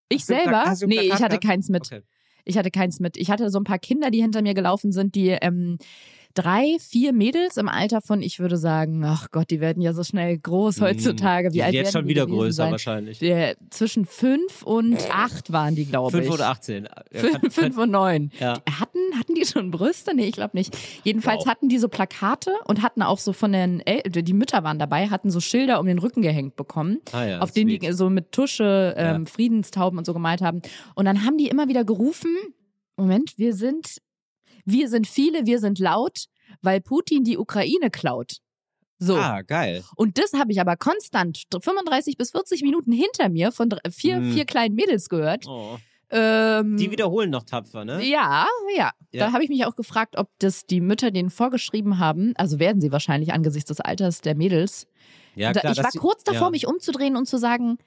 ich hast selber? Nee, ich hatte gehabt? keins mit. Okay. Ich hatte keins mit. Ich hatte so ein paar Kinder, die hinter mir gelaufen sind, die ähm, drei, vier Mädels im Alter von, ich würde sagen, ach Gott, die werden ja so schnell groß heutzutage. Wie alt sind jetzt schon wieder größer sein? wahrscheinlich. Der, zwischen fünf und acht waren die, glaube ich. Fünf oder 18. Ja, Fünf, fünf und neun. Ja. Hatten, hatten die schon Brüste? Nee, ich glaube nicht. Jedenfalls Wow. hatten die so Plakate und hatten auch so von den, El die Mütter waren dabei, hatten so Schilder um den Rücken gehängt bekommen, Ah ja, auf denen die so mit Tusche ähm, Ja. Friedenstauben und so gemalt haben. Und dann haben die immer wieder gerufen, Moment, wir sind, wir sind viele, wir sind laut, weil Putin die Ukraine klaut. So. Ah, geil. Und das habe ich aber konstant 35 bis 40 Minuten hinter mir von vier, Hm. vier kleinen Mädels gehört. Oh. Ähm, Die wiederholen noch tapfer, ne? ja, ja. Ja. Da habe ich mich auch gefragt, ob das die Mütter denen vorgeschrieben haben. Also werden sie wahrscheinlich angesichts des Alters der Mädels. Ja, klar, ich war kurz davor, ja. mich umzudrehen und zu sagen,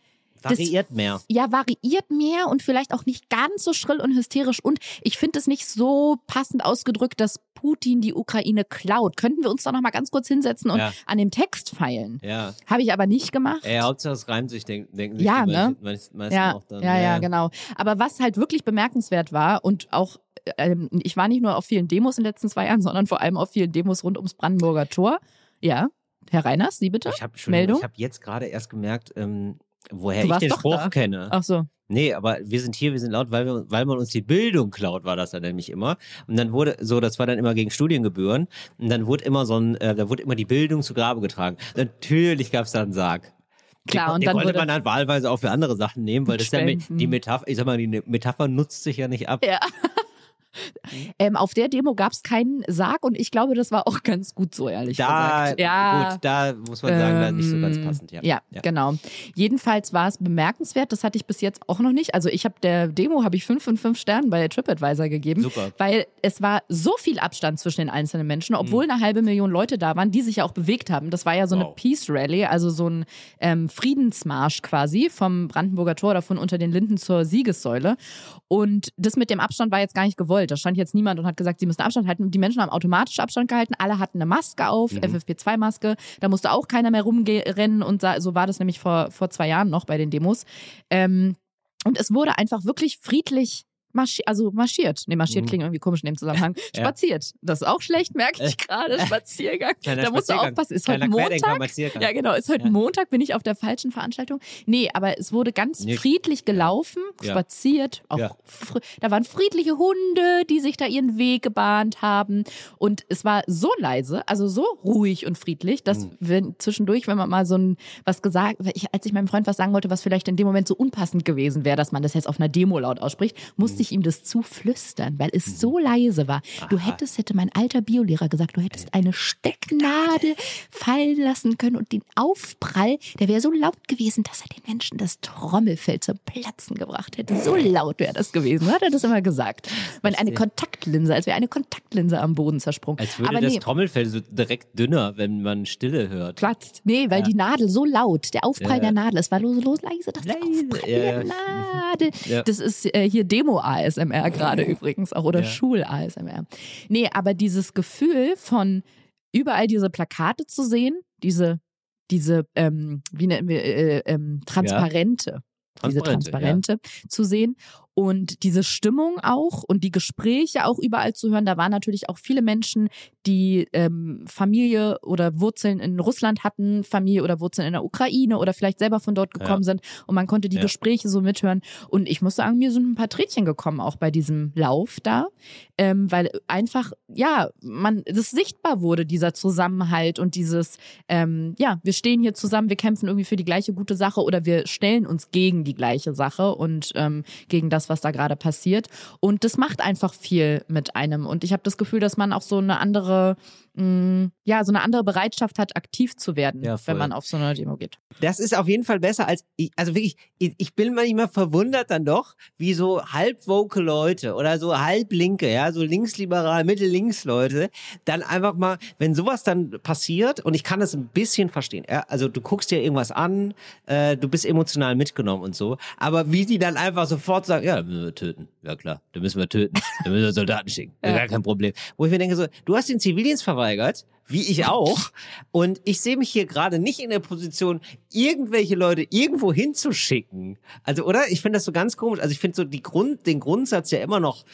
Variiert mehr. ja, variiert mehr und vielleicht auch nicht ganz so schrill und hysterisch. Und ich finde es nicht so passend ausgedrückt, dass Putin die Ukraine klaut. Könnten wir uns da noch mal ganz kurz hinsetzen und Ja. an dem Text feilen? Ja. Habe ich aber nicht gemacht. Ey, Hauptsache es reimt sich, denken, denken sich Ja, ne? meisten- Ja, auch dann. ja, ja, genau. Aber was halt wirklich bemerkenswert war und auch, ähm, ich war nicht nur auf vielen Demos in den letzten zwei Jahren, sondern vor allem auf vielen Demos rund ums Brandenburger Tor. Ja, Herr Reiners, Sie bitte? Ich habe hab jetzt gerade erst gemerkt, ähm, woher ich den Spruch da. kenne. Ach so. Nee, aber wir sind hier, wir sind laut, weil, wir, weil man uns die Bildung klaut, war das dann nämlich immer. Und dann wurde so, das war dann immer gegen Studiengebühren. Und dann wurde immer so ein, äh, da wurde immer die Bildung zu Grabe getragen. Natürlich gab's da einen Sarg. Klar, den, und den dann konnte wurde- man dann wahlweise auch für andere Sachen nehmen, weil das ist ja die Metapher, ich sag mal, die Metapher nutzt sich ja nicht ab. Ja. Ähm, auf der Demo gab es keinen Sarg und ich glaube, das war auch ganz gut so, ehrlich Da, gesagt. Ja, gut, da muss man sagen, da nicht so ganz Ähm, passend, ja. Ja, genau. Jedenfalls war es bemerkenswert, das hatte ich bis jetzt auch noch nicht. Also ich habe der Demo habe ich fünf von fünf Sternen bei TripAdvisor gegeben, Super. weil es war so viel Abstand zwischen den einzelnen Menschen, obwohl eine halbe Million Leute da waren, die sich ja auch bewegt haben. Das war ja so eine Wow. Peace Rally, also so ein ähm, Friedensmarsch quasi vom Brandenburger Tor oder von unter den Linden zur Siegessäule. Und das mit dem Abstand war jetzt gar nicht gewollt. Da stand jetzt niemand und hat gesagt, sie müssen Abstand halten. Die Menschen haben automatisch Abstand gehalten. Alle hatten eine Maske auf, FFP2-Maske. Da musste auch keiner mehr rumrennen. Und so war das nämlich vor, vor zwei Jahren noch bei den Demos. Ähm, und es wurde einfach wirklich friedlich marschiert, also marschiert. Nee, marschiert Mhm. klingt irgendwie komisch in dem Zusammenhang. Ja. Spaziert. Das ist auch schlecht, merke ich gerade. Spaziergang. Kleiner da musst du aufpassen. Ist heute Kleiner Montag. Querdenker-Spaziergang. Ja, genau. Ist heute Ja. Montag, bin ich auf der falschen Veranstaltung. Nee, aber es wurde ganz Nicht. friedlich gelaufen, Ja. spaziert. Auch Da waren friedliche Hunde, die sich da ihren Weg gebahnt haben. Und es war so leise, also so ruhig und friedlich, dass Mhm. wenn zwischendurch, wenn man mal so ein was gesagt, ich, als ich meinem Freund was sagen wollte, was vielleicht in dem Moment so unpassend gewesen wäre, dass man das jetzt auf einer Demo laut ausspricht, musste Mhm. Ich ihm das zuflüstern, weil es so leise war. Du hättest, hätte mein alter Biolehrer gesagt, du hättest eine Stecknadel fallen lassen können und den Aufprall, der wäre so laut gewesen, dass er den Menschen das Trommelfell zum Platzen gebracht hätte. So laut wäre das gewesen, hat er das immer gesagt. Weil eine Kontaktlinse, als wäre eine Kontaktlinse am Boden zersprungen. Als würde Aber das nee, Trommelfell so direkt dünner, wenn man Stille hört. platzt. Nee, weil die Nadel so laut, der Aufprall Ja. der Nadel, es war los, los leise, dass der Aufprall ja, der ja. Nadel. Ja. Das ist äh, hier Demo-ASMR gerade übrigens auch oder Ja. Schul-ASMR. Nee, aber dieses Gefühl von überall diese Plakate zu sehen, diese, diese, ähm, wie nennen wir, äh, ähm, transparente. Diese Transparente, Transparente zu sehen und diese Stimmung auch und die Gespräche auch überall zu hören. Da waren natürlich auch viele Menschen, die ähm, Familie oder Wurzeln in Russland hatten, Familie oder Wurzeln in der Ukraine oder vielleicht selber von dort gekommen Ja. sind und man konnte die Ja. Gespräche so mithören. Und ich muss sagen, mir sind ein paar Trädchen gekommen auch bei diesem Lauf da, ähm, weil einfach ja man das sichtbar wurde dieser Zusammenhalt und dieses ähm, ja wir stehen hier zusammen, wir kämpfen irgendwie für die gleiche gute Sache oder wir stellen uns gegen die gleiche Sache und ähm, gegen das, was da gerade passiert. Und das macht einfach viel mit einem. Und ich habe das Gefühl, dass man auch so eine andere, ja, so eine andere Bereitschaft hat, aktiv zu werden, Ja, wenn man auf so eine Demo geht. Das ist auf jeden Fall besser als, ich, also wirklich, ich, ich bin manchmal verwundert dann doch, wie so halbwoke Leute oder so halblinke, ja, so linksliberal, mittellinks Leute, dann einfach mal, wenn sowas dann passiert, und ich kann das ein bisschen verstehen, ja, also du guckst dir irgendwas an, äh, du bist emotional mitgenommen und so, aber wie die dann einfach sofort sagen, ja, müssen wir töten, ja klar, da müssen wir töten, da müssen wir Soldaten schicken, ja. gar kein Problem. Wo ich mir denke so, du hast den Zivildienst verweigert, wie ich auch. Und ich sehe mich hier gerade nicht in der Position, irgendwelche Leute irgendwo hinzuschicken. Also, oder? Ich finde das so ganz komisch. Also, ich finde so die Grund, den Grundsatz ja immer noch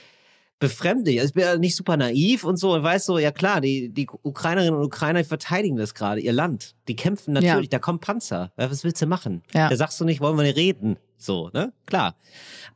befremdlich. Also ich bin ja nicht super naiv und so und weiß so, ja klar, die, die Ukrainerinnen und Ukrainer verteidigen das gerade, ihr Land. Die kämpfen natürlich, da kommen Panzer. Ja, was willst du machen? Ja. Da sagst du nicht, wollen wir nicht reden. So, ne? Klar.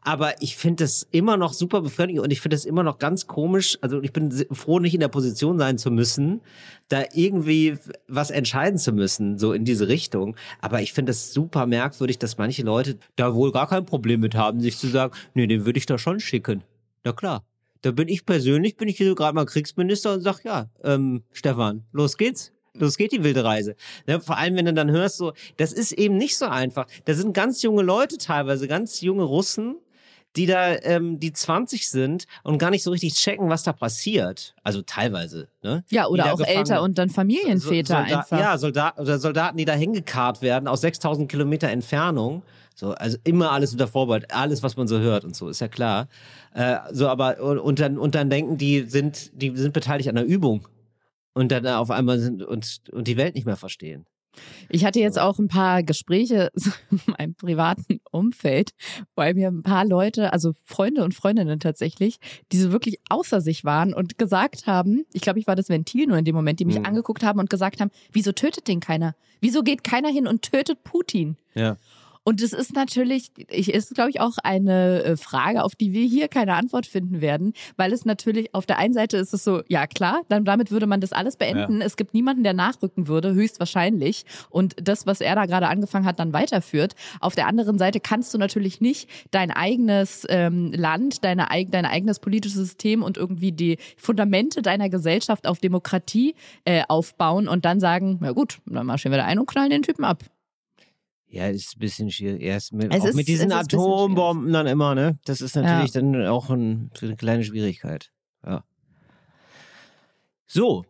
Aber ich finde das immer noch super befremdlich und ich finde das immer noch ganz komisch. Also ich bin froh, nicht in der Position sein zu müssen, da irgendwie was entscheiden zu müssen, so in diese Richtung. Aber ich finde es super merkwürdig, dass manche Leute da wohl gar kein Problem mit haben, sich zu sagen, nee, den würde ich da schon schicken. Na klar. Da bin ich persönlich, bin ich hier so gerade mal Kriegsminister und sag, ja, ähm, Stefan, los geht's. Los geht die wilde Reise. Ne, vor allem, wenn du dann hörst, so, das ist eben nicht so einfach. Da sind ganz junge Leute teilweise, ganz junge Russen, die da, ähm, die 20 sind und gar nicht so richtig checken, was da passiert. Also teilweise, ne? Ja, oder auch gefangen- älter und dann Familienväter Solda- einfach. Ja, Soldat, oder Soldaten, die da hingekarrt werden aus 6000 Kilometer Entfernung. So, also immer alles unter Vorbehalt, alles, was man so hört und so, ist ja klar. Äh, so, aber, und, und dann, und dann denken, die sind, die sind beteiligt an der Übung. Und dann auf einmal sind, und, und die Welt nicht mehr verstehen. Ich hatte jetzt auch ein paar Gespräche in meinem privaten Umfeld, weil mir ein paar Leute, also Freunde und Freundinnen tatsächlich, die so wirklich außer sich waren und gesagt haben, ich glaube, ich war das Ventil nur in dem Moment, die mich Mhm. angeguckt haben und gesagt haben, wieso tötet den keiner? Wieso geht keiner hin und tötet Putin? Ja. Und es ist natürlich, ich, ist glaube ich auch eine äh, Frage, auf die wir hier keine Antwort finden werden, weil es natürlich auf der einen Seite ist es so, ja klar, dann damit würde man das alles beenden. Es gibt niemanden, der nachrücken würde, höchstwahrscheinlich und das, was er da gerade angefangen hat, dann weiterführt. Auf der anderen Seite kannst du natürlich nicht dein eigenes ähm, Land, deine, dein eigenes politisches System und irgendwie die Fundamente deiner Gesellschaft auf Demokratie äh, aufbauen und dann sagen, na gut, dann marschieren wir da ein und knallen den Typen ab. Ja, ist ein bisschen schwierig. Erst mit, Es auch ist- mit diesen Atombomben dann immer, ne? Das ist natürlich dann auch ein, eine kleine Schwierigkeit. Ja. So,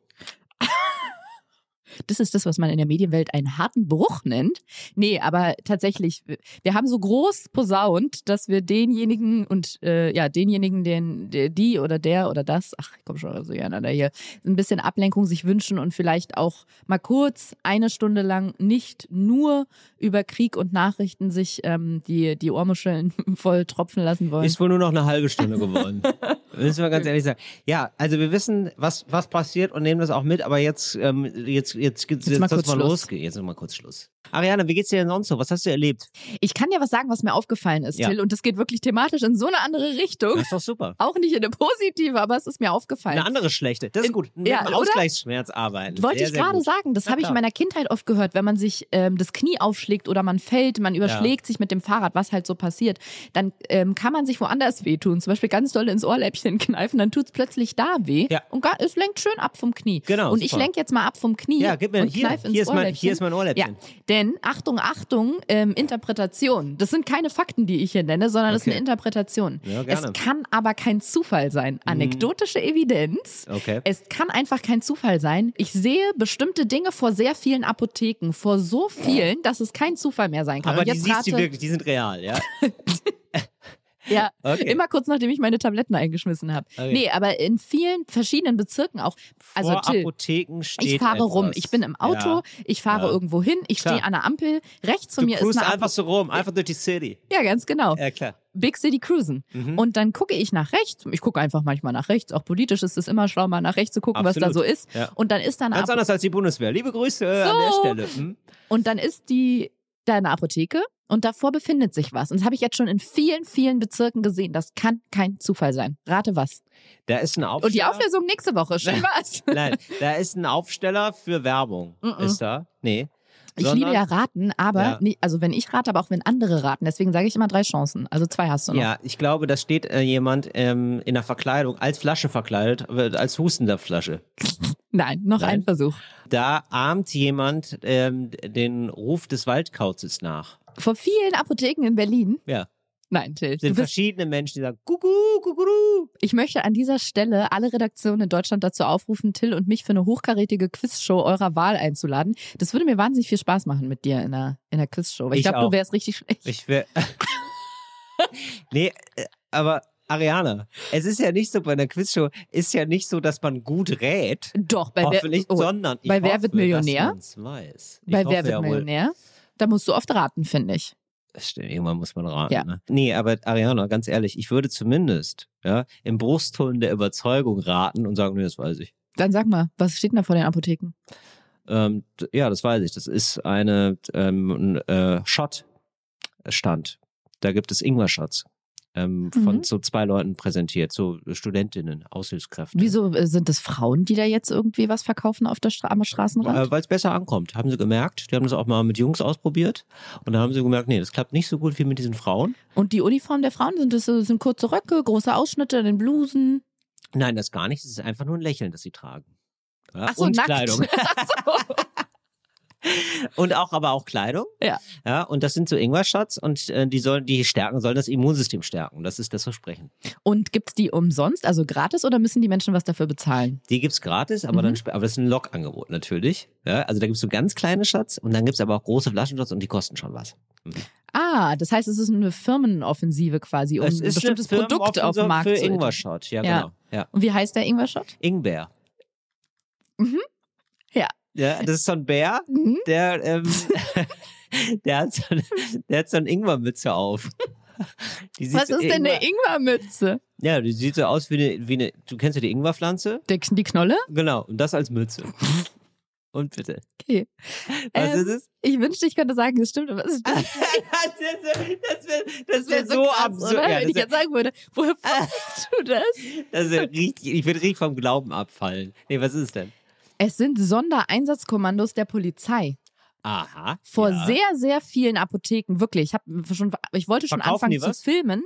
Das ist das, was man in der Medienwelt einen harten Bruch nennt. Nee, aber tatsächlich, wir haben so groß posaunt, dass wir denjenigen und äh, ja, denjenigen, den der, die oder der oder das, ach, ich komme schon so gerne da hier, ein bisschen Ablenkung sich wünschen und vielleicht auch mal kurz eine Stunde lang nicht nur über Krieg und Nachrichten sich ähm, die, die Ohrmuscheln voll tropfen lassen wollen. Ist wohl nur noch eine halbe Stunde geworden. Müssen wir ganz ehrlich sagen. Ja, also wir wissen, was, was passiert und nehmen das auch mit, aber jetzt, ähm, jetzt, jetzt, jetzt, jetzt, mal jetzt kurz mal Schluss. losgehen. Jetzt mal kurz Schluss. Ariane, wie geht's dir denn sonst so? Was hast du erlebt? Ich kann ja was sagen, was mir aufgefallen ist, Ja. Till, und das geht wirklich thematisch in so eine andere Richtung. Das ist doch super. Auch nicht in eine positive, aber es ist mir aufgefallen. Eine andere schlechte. Das ist gut. Mit ja? Ausgleichsschmerz arbeiten. Wollte sehr, ich gerade sagen, das habe ich in meiner Kindheit oft gehört, wenn man sich ähm, das Knie aufschlägt oder man fällt, man überschlägt sich mit dem Fahrrad, was halt so passiert, dann ähm, kann man sich woanders wehtun, zum Beispiel ganz doll ins Ohrläppchen kneifen, dann tut's plötzlich da weh Ja. und gar, es lenkt schön ab vom Knie. Genau, Und ich super. lenk jetzt mal ab vom Knie Ja, gib mir und hier, kneif ins hier, ist mein, Ohrläppchen. hier ist mein Ohrläppchen. Ja, denn Achtung, Achtung, ähm, Interpretation. Das sind keine Fakten, die ich hier nenne, sondern das ist Okay. eine Interpretation. Ja. Mhm. Es kann aber kein Zufall sein. Anekdotische Evidenz. Okay. Es kann einfach kein Zufall sein. Ich sehe bestimmte Dinge vor sehr vielen Apotheken, vor so vielen, dass es kein Zufall mehr sein kann. Aber die siehst rate, du wirklich, die sind real, ja? ja, Okay. immer kurz nachdem ich meine Tabletten eingeschmissen habe. Okay. Nee, aber in vielen verschiedenen Bezirken auch. Also Vor Till, Apotheken steht ich fahre etwas. rum. Ich bin im Auto, Ja. ich fahre Ja. irgendwo hin, ich stehe an der Ampel. Rechts von Du mir ist eine einfach so rum, einfach durch die City. Ja, ganz genau. Ja, klar. Big City Cruisen. Mhm. Und dann gucke ich nach rechts. Ich gucke einfach manchmal nach rechts. Auch politisch ist es immer schlau, mal nach rechts zu gucken, was da Absolut. so ist. Ja. Und dann ist da eine Ganz anders als die Bundeswehr. Liebe Grüße äh, an der So. Stelle. Hm? Und dann ist die da eine Apotheke und davor befindet sich was. Und das habe ich jetzt schon in vielen, vielen Bezirken gesehen. Das kann kein Zufall sein. Rate was. Da ist ein Aufsteller. Und die Auflösung nächste Woche. Schön was. Nein, da ist ein Aufsteller für Werbung. Mhm. Ist da? Nee. Ich Sondern- liebe ja raten, aber Ja. nie, also wenn ich rate, aber auch wenn andere raten. Deswegen sage ich immer drei Chancen. Also zwei hast du noch. Ja, ich glaube, da steht äh, jemand ähm, in der Verkleidung, als Flasche verkleidet, als hustender Flasche. Nein, noch Nein. ein Versuch. Da ahmt jemand ähm, den Ruf des Waldkauzes nach. Vor vielen Apotheken in Berlin. Ja. Nein, Till. Sind verschiedene Menschen, die sagen, Kuckuck, Kuckuck. ich möchte an dieser Stelle alle Redaktionen in Deutschland dazu aufrufen, Till und mich für eine hochkarätige Quizshow eurer Wahl einzuladen. Das würde mir wahnsinnig viel Spaß machen mit dir in der, in der Quizshow. Ich, Ich glaube, du wärst richtig schlecht. Ich will. nee, äh, aber Ariana, es ist ja nicht so, bei einer Quizshow ist ja nicht so, dass man gut rät. Doch, bei wer, oh, sondern bei Wer hoffe, wird Millionär? Bei hoffe Wer wird. Millionär? Da musst du oft raten, finde ich. Stimmt, Irgendwann muss man raten. Ja. Ne? Nee, aber Ariana, ganz ehrlich, ich würde zumindest ja, im Brustton der Überzeugung raten und sagen, nee, das weiß ich. Dann sag mal, was steht denn da vor den Apotheken? Ähm, ja, das weiß ich. Das ist eine ähm, ein, äh, Shot-Stand. Da gibt es Ingwer-Shots. Ähm, von Mhm. so zwei Leuten präsentiert, so Studentinnen, Aushilfskräfte. Wieso äh, sind es Frauen, die da jetzt irgendwie was verkaufen auf der Stra am Straßenrand? Äh, Weil es besser ankommt, haben sie gemerkt. Die haben das auch mal mit Jungs ausprobiert. Und dann haben sie gemerkt, nee, das klappt nicht so gut wie mit diesen Frauen. Und die Uniform der Frauen sind das so- sind kurze Röcke, große Ausschnitte in den Blusen. Nein, das gar nicht. Es ist einfach nur ein Lächeln, das sie tragen. Ja, Ach so, und nackt. Kleidung. Ach so. Und auch, aber auch Kleidung. Ja. Ja, und das sind so Ingwer-Shots und äh, die sollen, die stärken, sollen das Immunsystem stärken. Das ist das Versprechen. Und gibt's die umsonst, also gratis, oder müssen die Menschen was dafür bezahlen? Die gibt's gratis, aber Mhm. dann, aber das ist ein Lokangebot natürlich. Ja, also da gibt's so ganz kleine Shots und dann gibt's aber auch große Flaschenshots und die kosten schon was. Ah, das heißt, es ist eine Firmenoffensive quasi, um ein bestimmtes Produkt auf den Markt für zu Ingwer-Shot. Ja, Ja. genau. Ja. Und wie heißt der Ingwer-Shot? Ingwer. Mhm. Ja. Das ist so ein Bär, Mhm. der, ähm, der, hat so eine, der hat so eine Ingwermütze auf. Die Was ist denn eine Ingwer- Ingwermütze? Ja, die sieht so aus wie eine, wie eine, du kennst ja die Ingwerpflanze? Der- Die Knolle? Genau, und das als Mütze. Und bitte. Okay. Was Ähm, ist es? Ich wünschte, ich könnte sagen, es stimmt, aber es stimmt. das wäre das wär so, krass, absurd. Oder? Ja, Wenn das ich jetzt sagen würde, woher wusstest du das? das wär richtig, ich würde richtig vom Glauben abfallen. Nee, was ist es denn? Es sind Sondereinsatzkommandos der Polizei. Aha. Vor ja. sehr, sehr vielen Apotheken, wirklich. Ich, hab schon, ich wollte schon Verkaufen anfangen zu filmen.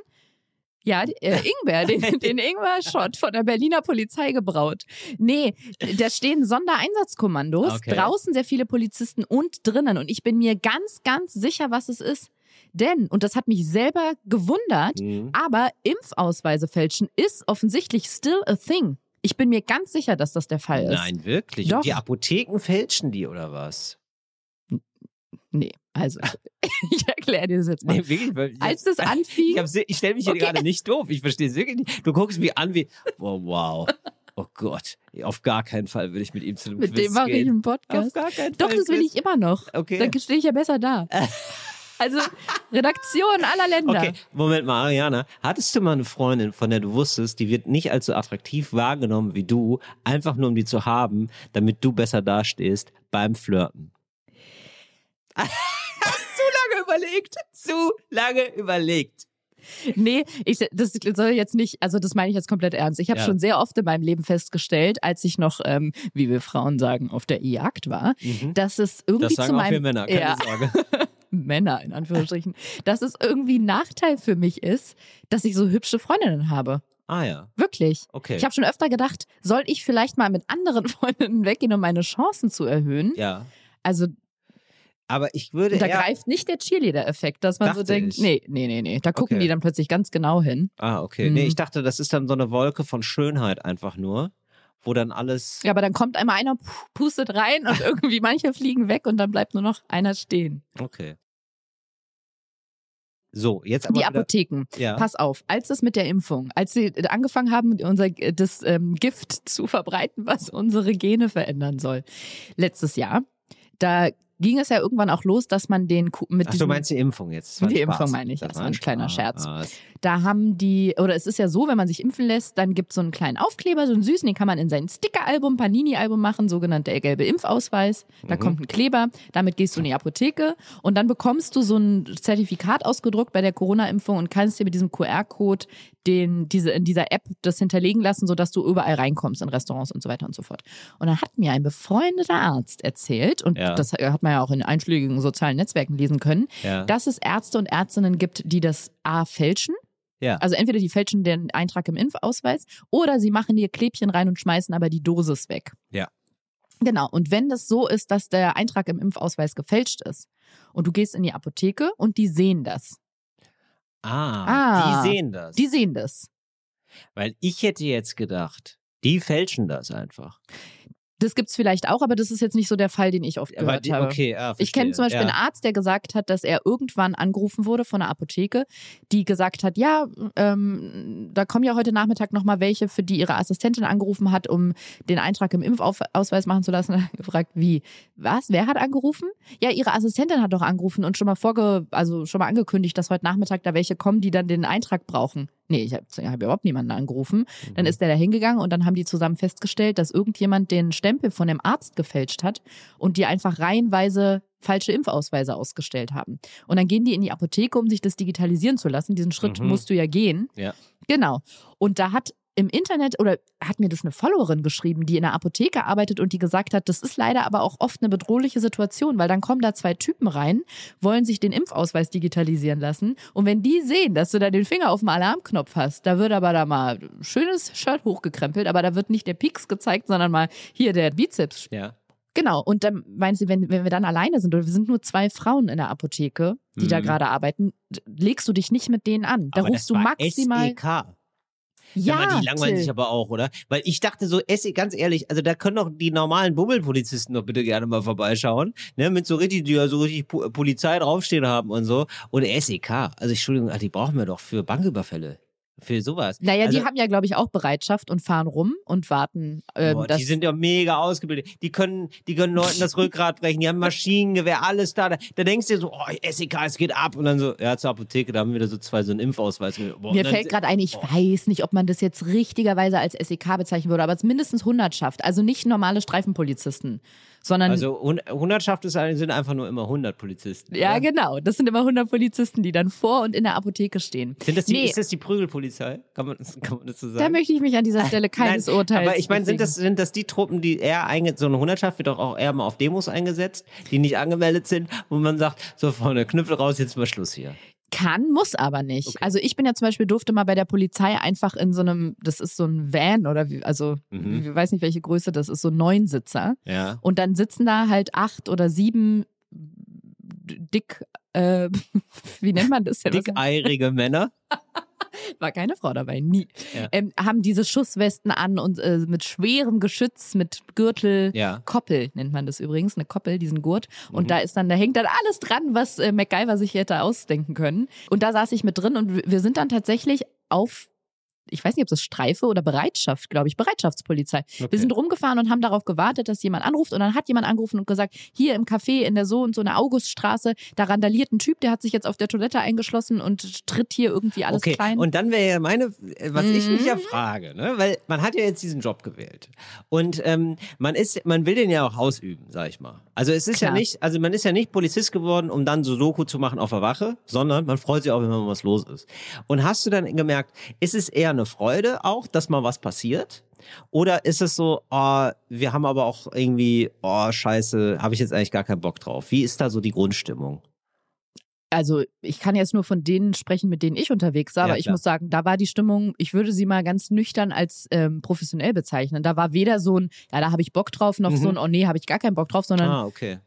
Ja, äh, Ingwer, den, den Ingwer-Shot von der Berliner Polizei gebraut. Nee, da stehen Sondereinsatzkommandos, Okay. draußen sehr viele Polizisten und drinnen. Und ich bin mir ganz, ganz sicher, was es ist. Denn, und das hat mich selber gewundert, Mhm. aber Impfausweise fälschen ist offensichtlich still a thing. Ich bin mir ganz sicher, dass das der Fall ist. Nein, wirklich. Doch. Die Apotheken fälschen die oder was? Nee, also ich erkläre dir das jetzt mal. Nee, wirklich. Als das anfing, Ich, ich stelle mich hier Okay. gerade nicht doof. Ich verstehe es wirklich nicht. Du guckst mich an wie, oh, wow. Oh Gott. Auf gar keinen Fall würde ich mit ihm zu einem mit Quiz dem mache ich gehen. einen Auf Podcast. gar keinen Doch, Fall. das will ich immer noch. Okay. Dann stehe ich ja besser da. Also Redaktion aller Länder. Okay, Moment mal, Ariana. Hattest du mal eine Freundin, von der du wusstest, die wird nicht als so attraktiv wahrgenommen wie du, einfach nur um die zu haben, damit du besser dastehst beim Flirten? zu lange überlegt. Zu lange überlegt. Nee, ich, das soll jetzt nicht, also das meine ich jetzt komplett ernst. Ich habe Ja. schon sehr oft in meinem Leben festgestellt, als ich noch, ähm, wie wir Frauen sagen, auf der Jagd war, dass es irgendwie Mhm. Das sagen zu auch meinem wir Männer, keine ja, Sorge. Männer in Anführungsstrichen, dass es irgendwie ein Nachteil für mich ist, dass ich so hübsche Freundinnen habe. Ah ja, Wirklich. okay. Ich habe schon öfter gedacht, soll ich vielleicht mal mit anderen Freundinnen weggehen, um meine Chancen zu erhöhen? ja, Also aber ich würde da greift nicht der Cheerleader-Effekt, dass man so denkt, ich. nee, nee, nee, nee. Da gucken Okay. die dann plötzlich ganz genau hin. Ah, okay. Nee, Mhm. ich dachte, das ist dann so eine Wolke von Schönheit einfach nur, wo dann alles... Ja, aber dann kommt einmal einer, pu- pustet rein und irgendwie manche fliegen weg und dann bleibt nur noch einer stehen. Okay. So, jetzt aber die Apotheken. ja. Pass auf, als es mit der Impfung, als sie angefangen haben, unser das ähm, Gift zu verbreiten, was unsere Gene verändern soll, letztes Jahr, da ging es ja irgendwann auch los, dass man den mit Ach, du meinst die Impfung jetzt? Das Die Spaß. Impfung meine ich, das war ein kleiner Scherz. Da haben die, oder es ist ja so, wenn man sich impfen lässt, dann gibt es so einen kleinen Aufkleber, so einen süßen, den kann man in sein Sticker-Album, Panini-Album machen, sogenannter der gelbe Impfausweis. Da Mhm. kommt ein Kleber, damit gehst du in die Apotheke und dann bekommst du so ein Zertifikat ausgedruckt bei der Corona-Impfung und kannst dir mit diesem QR-Code den, diese, in dieser App das hinterlegen lassen, sodass du überall reinkommst in Restaurants und so weiter und so fort. Und dann hat mir ein befreundeter Arzt erzählt, und Ja. das hat man ja auch in einschlägigen sozialen Netzwerken lesen können, Ja. dass es Ärzte und Ärztinnen gibt, die das A fälschen. Ja. Also entweder die fälschen den Eintrag im Impfausweis oder sie machen ihr Klebchen rein und schmeißen aber die Dosis weg. Ja. Genau. Und wenn das so ist, dass der Eintrag im Impfausweis gefälscht ist und du gehst in die Apotheke und die sehen das. Ah, Ah, die sehen das. Die sehen das. Weil ich hätte jetzt gedacht, die fälschen das einfach. Das gibt's vielleicht auch, aber das ist jetzt nicht so der Fall, den ich oft gehört die, habe. okay, ah, Ich kenne zum Beispiel ja. einen Arzt, der gesagt hat, dass er irgendwann angerufen wurde von einer Apotheke, die gesagt hat, ja, ähm, da kommen ja heute Nachmittag nochmal welche, für die ihre Assistentin angerufen hat, um den Eintrag im Impfausweis machen zu lassen. Er hat gefragt, wie, was, wer hat angerufen? Ja, ihre Assistentin hat doch angerufen und schon mal vorge, also schon mal angekündigt, dass heute Nachmittag da welche kommen, die dann den Eintrag brauchen. Nee, ich habe hab überhaupt niemanden angerufen. Dann ist der da hingegangen und dann haben die zusammen festgestellt, dass irgendjemand den Stempel von dem Arzt gefälscht hat und die einfach reihenweise falsche Impfausweise ausgestellt haben. Und dann gehen die in die Apotheke, um sich das digitalisieren zu lassen. Diesen Schritt Mhm. musst du ja gehen. Ja. Genau. Und da hat im Internet oder hat mir das eine Followerin geschrieben, die in der Apotheke arbeitet und die gesagt hat, das ist leider aber auch oft eine bedrohliche Situation, weil dann kommen da zwei Typen rein, wollen sich den Impfausweis digitalisieren lassen und wenn die sehen, dass du da den Finger auf dem Alarmknopf hast, da wird aber da mal ein schönes Shirt hochgekrempelt, aber da wird nicht der Pieks gezeigt, sondern mal hier der Bizeps Ja. Genau, und dann meinen sie, wenn, wenn wir dann alleine sind oder wir sind nur zwei Frauen in der Apotheke, die da Mhm. gerade arbeiten, legst du dich nicht mit denen an. Da aber rufst du maximal. SEK. Ja, aber die langweilen sich aber auch, oder? Weil ich dachte so, SE, ganz ehrlich, also da können doch die normalen Bummelpolizisten doch bitte gerne mal vorbeischauen, ne, mit so richtig, die ja so richtig Po- Polizei draufstehen haben und so. Und SEK, also Entschuldigung, die brauchen wir doch für Banküberfälle. Für sowas. Naja, also, die haben ja, glaube ich, auch Bereitschaft und fahren rum und warten. Ähm, Boah, die sind ja mega ausgebildet. Die können, die können Leuten das Rückgrat brechen. Die haben Maschinengewehr, alles da. Da, da denkst du dir so, oh, SEK, es geht ab. Und dann so, ja, zur Apotheke, da haben wir wieder so zwei, so einen Impfausweis. Boah, mir dann- fällt gerade ein, ich Oh. weiß nicht, ob man das jetzt richtigerweise als SEK bezeichnen würde, aber es mindestens Hundertschaft. Also nicht normale Streifenpolizisten, sondern. Also Hun- Hundertschaft ist, sind einfach nur immer 100 Polizisten. ja, oder? genau. Das sind immer 100 Polizisten, die dann vor und in der Apotheke stehen. Sind das die, Nee. Ist das die Prügelpolizei? Kann man, kann man das so sagen? Da möchte ich mich an dieser Stelle keines Nein, Urteils. Aber ich meine, sind das, sind das die Truppen, die eher einge so eine Hundertschaft wird doch auch eher mal auf Demos eingesetzt, die nicht angemeldet sind, wo man sagt, so vorne, Knüppel raus, jetzt mal Schluss hier. Kann, muss aber nicht. Okay. Also ich bin ja zum Beispiel, durfte mal bei der Polizei einfach in so einem, das ist so ein Van oder wie, also Mhm. ich weiß nicht, welche Größe das ist, so ein Neunsitzer. Ja. Und dann sitzen da halt acht oder sieben dick, äh, wie nennt man das denn? Dickeirige Männer. War keine Frau dabei, nie. Ja. Ähm, haben diese Schusswesten an und äh, mit schwerem Geschütz, mit Gürtel. Ja. Koppel nennt man das übrigens, eine Koppel, diesen Gurt. Und Mhm. da ist dann, da hängt dann alles dran, was äh, MacGyver sich hätte ausdenken können. Und da saß ich mit drin und wir- wir sind dann tatsächlich auf, ich weiß nicht, ob das Streife oder Bereitschaft, glaube ich, Bereitschaftspolizei. Okay. Wir sind rumgefahren und haben darauf gewartet, dass jemand anruft. Und dann hat jemand angerufen und gesagt, hier im Café in der so und so einer Auguststraße, da randaliert ein Typ, der hat sich jetzt auf der Toilette eingeschlossen und tritt hier irgendwie alles okay. klein. Und dann wäre ja meine, äh, was ich mich ja Mhm. frage, ne? weil man hat ja jetzt diesen Job gewählt und ähm, man ist, man will den ja auch ausüben, sag ich mal. Also es ist ja Klar. nicht, also man ist ja nicht Polizist geworden, um dann so Doku zu machen auf der Wache, sondern man freut sich auch, wenn mal was los ist. Und hast du dann gemerkt, ist es eher eine Freude auch, dass mal was passiert? Oder ist es so, oh, wir haben aber auch irgendwie, oh, scheiße, habe ich jetzt eigentlich gar keinen Bock drauf? Wie ist da so die Grundstimmung? also ich kann jetzt nur von denen sprechen, mit denen ich unterwegs war, Ja, aber ich klar. muss sagen, da war die Stimmung, ich würde sie mal ganz nüchtern als ähm, professionell bezeichnen. Da war weder so ein, ja, da habe ich Bock drauf, noch Mhm. so ein, oh nee, habe ich gar keinen Bock drauf, sondern Ah, okay.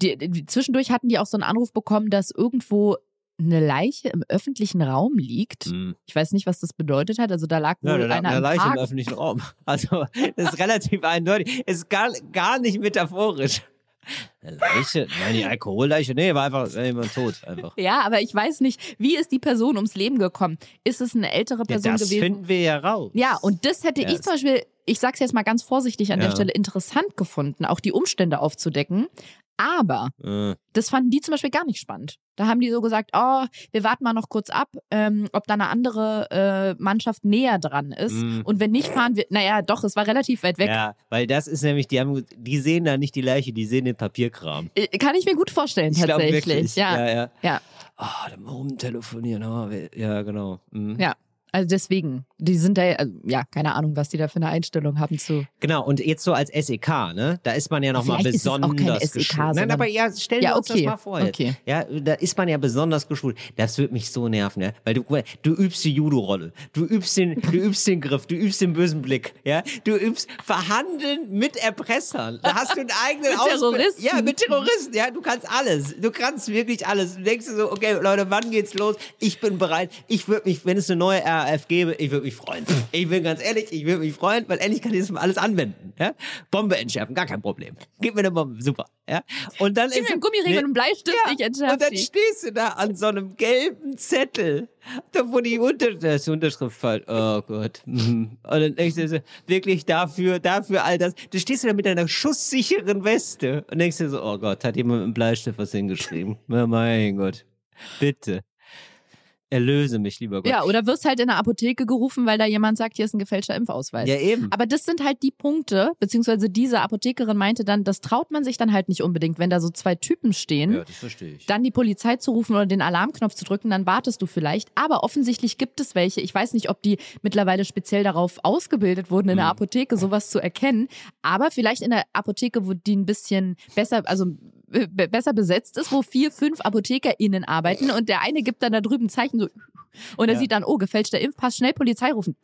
die, die, zwischendurch hatten die auch so einen Anruf bekommen, dass irgendwo eine Leiche im öffentlichen Raum liegt. Hm. Ich weiß nicht, was das bedeutet hat. Also da lag wohl Ja, da lag einer eine im Leiche im Park. öffentlichen Raum. Also, das ist relativ eindeutig. Ist gar, gar nicht metaphorisch. Eine Leiche? Nein, die Alkoholleiche? Nee, war einfach jemand tot. Einfach. Ja, aber ich weiß nicht, wie ist die Person ums Leben gekommen? Ist es eine ältere Ja, Person das gewesen? finden wir ja raus. Ja, und das hätte Ja, ich zum Beispiel, ich sag's jetzt mal ganz vorsichtig an Ja. der Stelle, interessant gefunden, auch die Umstände aufzudecken. Aber Äh, das fanden die zum Beispiel gar nicht spannend. Da haben die so gesagt, oh, wir warten mal noch kurz ab, ähm, ob da eine andere äh, Mannschaft näher dran ist. Mm. Und wenn nicht, fahren wir. Naja, doch, es war relativ weit weg. ja, weil das ist nämlich, die haben, die sehen da nicht die Leiche, die sehen den Papierkram. Äh, Kann ich mir gut vorstellen, Ich glaub tatsächlich. wirklich. Ja, ja, ja. ja. Ah, dann rumtelefonieren. wir- Ja, genau. Mhm. Ja. Also deswegen, die sind da, also, ja, keine Ahnung, was die da für eine Einstellung haben zu. Genau, und jetzt so als SEK, ne? Da ist man ja nochmal Vielleicht ist es auch kein besonders SEK, geschult. Nein, aber ja, stellen wir Ja, uns okay, das mal vor. Jetzt. okay. Ja, da ist man ja besonders geschult. Das wird mich so nerven, ja? Weil du, du übst die Judo-Rolle, du übst den, du übst den Griff, du übst den bösen Blick, ja? Du übst Verhandeln mit Erpressern. Da hast du einen eigenen Mit Ausbild- Terroristen. Ja, mit Terroristen, ja? Du kannst alles. Du kannst wirklich alles. Du denkst dir so, okay, Leute, wann geht's los? Ich bin bereit. Ich würde mich, wenn es eine neue KF gäbe, ich würde mich freuen. Ich bin ganz ehrlich, ich würde mich freuen, weil endlich kann ich das mal alles anwenden. Ja? Bombe entschärfen, gar kein Problem. Gib mir eine Bombe, super. Ja? Und dann Gib ist mir einen Gummiring und einen Bleistift, ich entschärfe Und dann die. stehst du da an so einem gelben Zettel, da wo die Unter da ist die Unterschrift fällt. Oh Gott. Und dann denkst du so, wirklich dafür, dafür all das. Du stehst da mit deiner schusssicheren Weste und denkst dir so, oh Gott, hat jemand mit einem Bleistift was hingeschrieben? Na, mein Gott. Bitte. Erlöse mich, lieber Gott. Ja, oder wirst halt in der Apotheke gerufen, weil da jemand sagt, hier ist ein gefälschter Impfausweis. Ja, eben. Aber das sind halt die Punkte, beziehungsweise diese Apothekerin meinte dann, das traut man sich dann halt nicht unbedingt, wenn da so zwei Typen stehen. Ja, das verstehe ich. Dann die Polizei zu rufen oder den Alarmknopf zu drücken, dann wartest du vielleicht. Aber offensichtlich gibt es welche. Ich weiß nicht, ob die mittlerweile speziell darauf ausgebildet wurden, in der Apotheke sowas zu erkennen. Aber vielleicht in der Apotheke, wo die ein bisschen besser, also besser besetzt ist, wo vier, fünf ApothekerInnen arbeiten und der eine gibt dann da drüben ein Zeichen so und er Ja. sieht dann, oh, gefälschter Impfpass, schnell Polizei rufen.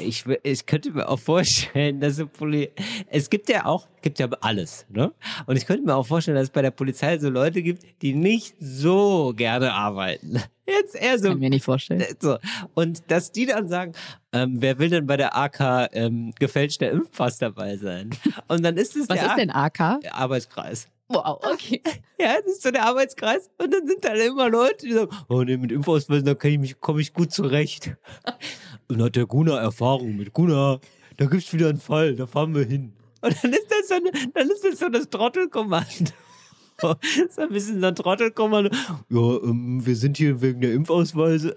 Ich, ich könnte mir auch vorstellen, dass Poli es gibt ja auch, gibt ja alles, ne? Und ich könnte mir auch vorstellen, dass es bei der Polizei so Leute gibt, die nicht so gerne arbeiten. Jetzt eher so. Kann ich mir nicht vorstellen. So. Und dass die dann sagen, ähm, wer will denn bei der AK ähm, gefälschter Impfpass dabei sein? Und dann ist es Was ist denn AK? der Arbeitskreis. Wow, okay. Ja, das ist so der Arbeitskreis. Und dann sind da immer Leute, die sagen, oh nee, mit Impfausweis, da kann ich mich, komme ich gut zurecht. Und hat der Guna Erfahrung mit Guna. Da gibt's wieder einen Fall, da fahren wir hin. Und dann ist das so, eine, dann ist das so das Trottelkommando. So ein bisschen so ein Trottelkommando. Ja, ähm, wir sind hier wegen der Impfausweise.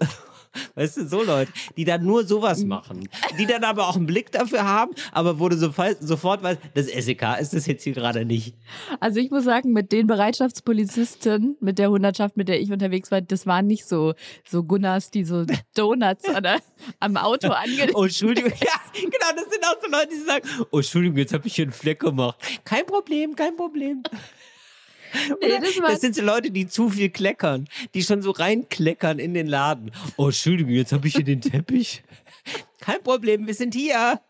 Weißt du, so Leute, die dann nur sowas machen. Die dann aber auch einen Blick dafür haben, aber wo du so, sofort weißt, das SEK ist das jetzt hier gerade nicht. Also ich muss sagen, mit den Bereitschaftspolizisten, mit der Hundertschaft, mit der ich unterwegs war, das waren nicht so, so Gunners, die so Donuts an der, am Auto angelegt Oh, Entschuldigung. Ja, genau, das sind auch so Leute, die sagen, oh, Entschuldigung, jetzt habe ich hier einen Fleck gemacht. Kein Problem, kein Problem. Nee, das das sind so Leute, die zu viel kleckern, die schon so reinkleckern in den Laden. Oh, Entschuldigung, jetzt habe ich hier den Teppich. Kein Problem, wir sind hier.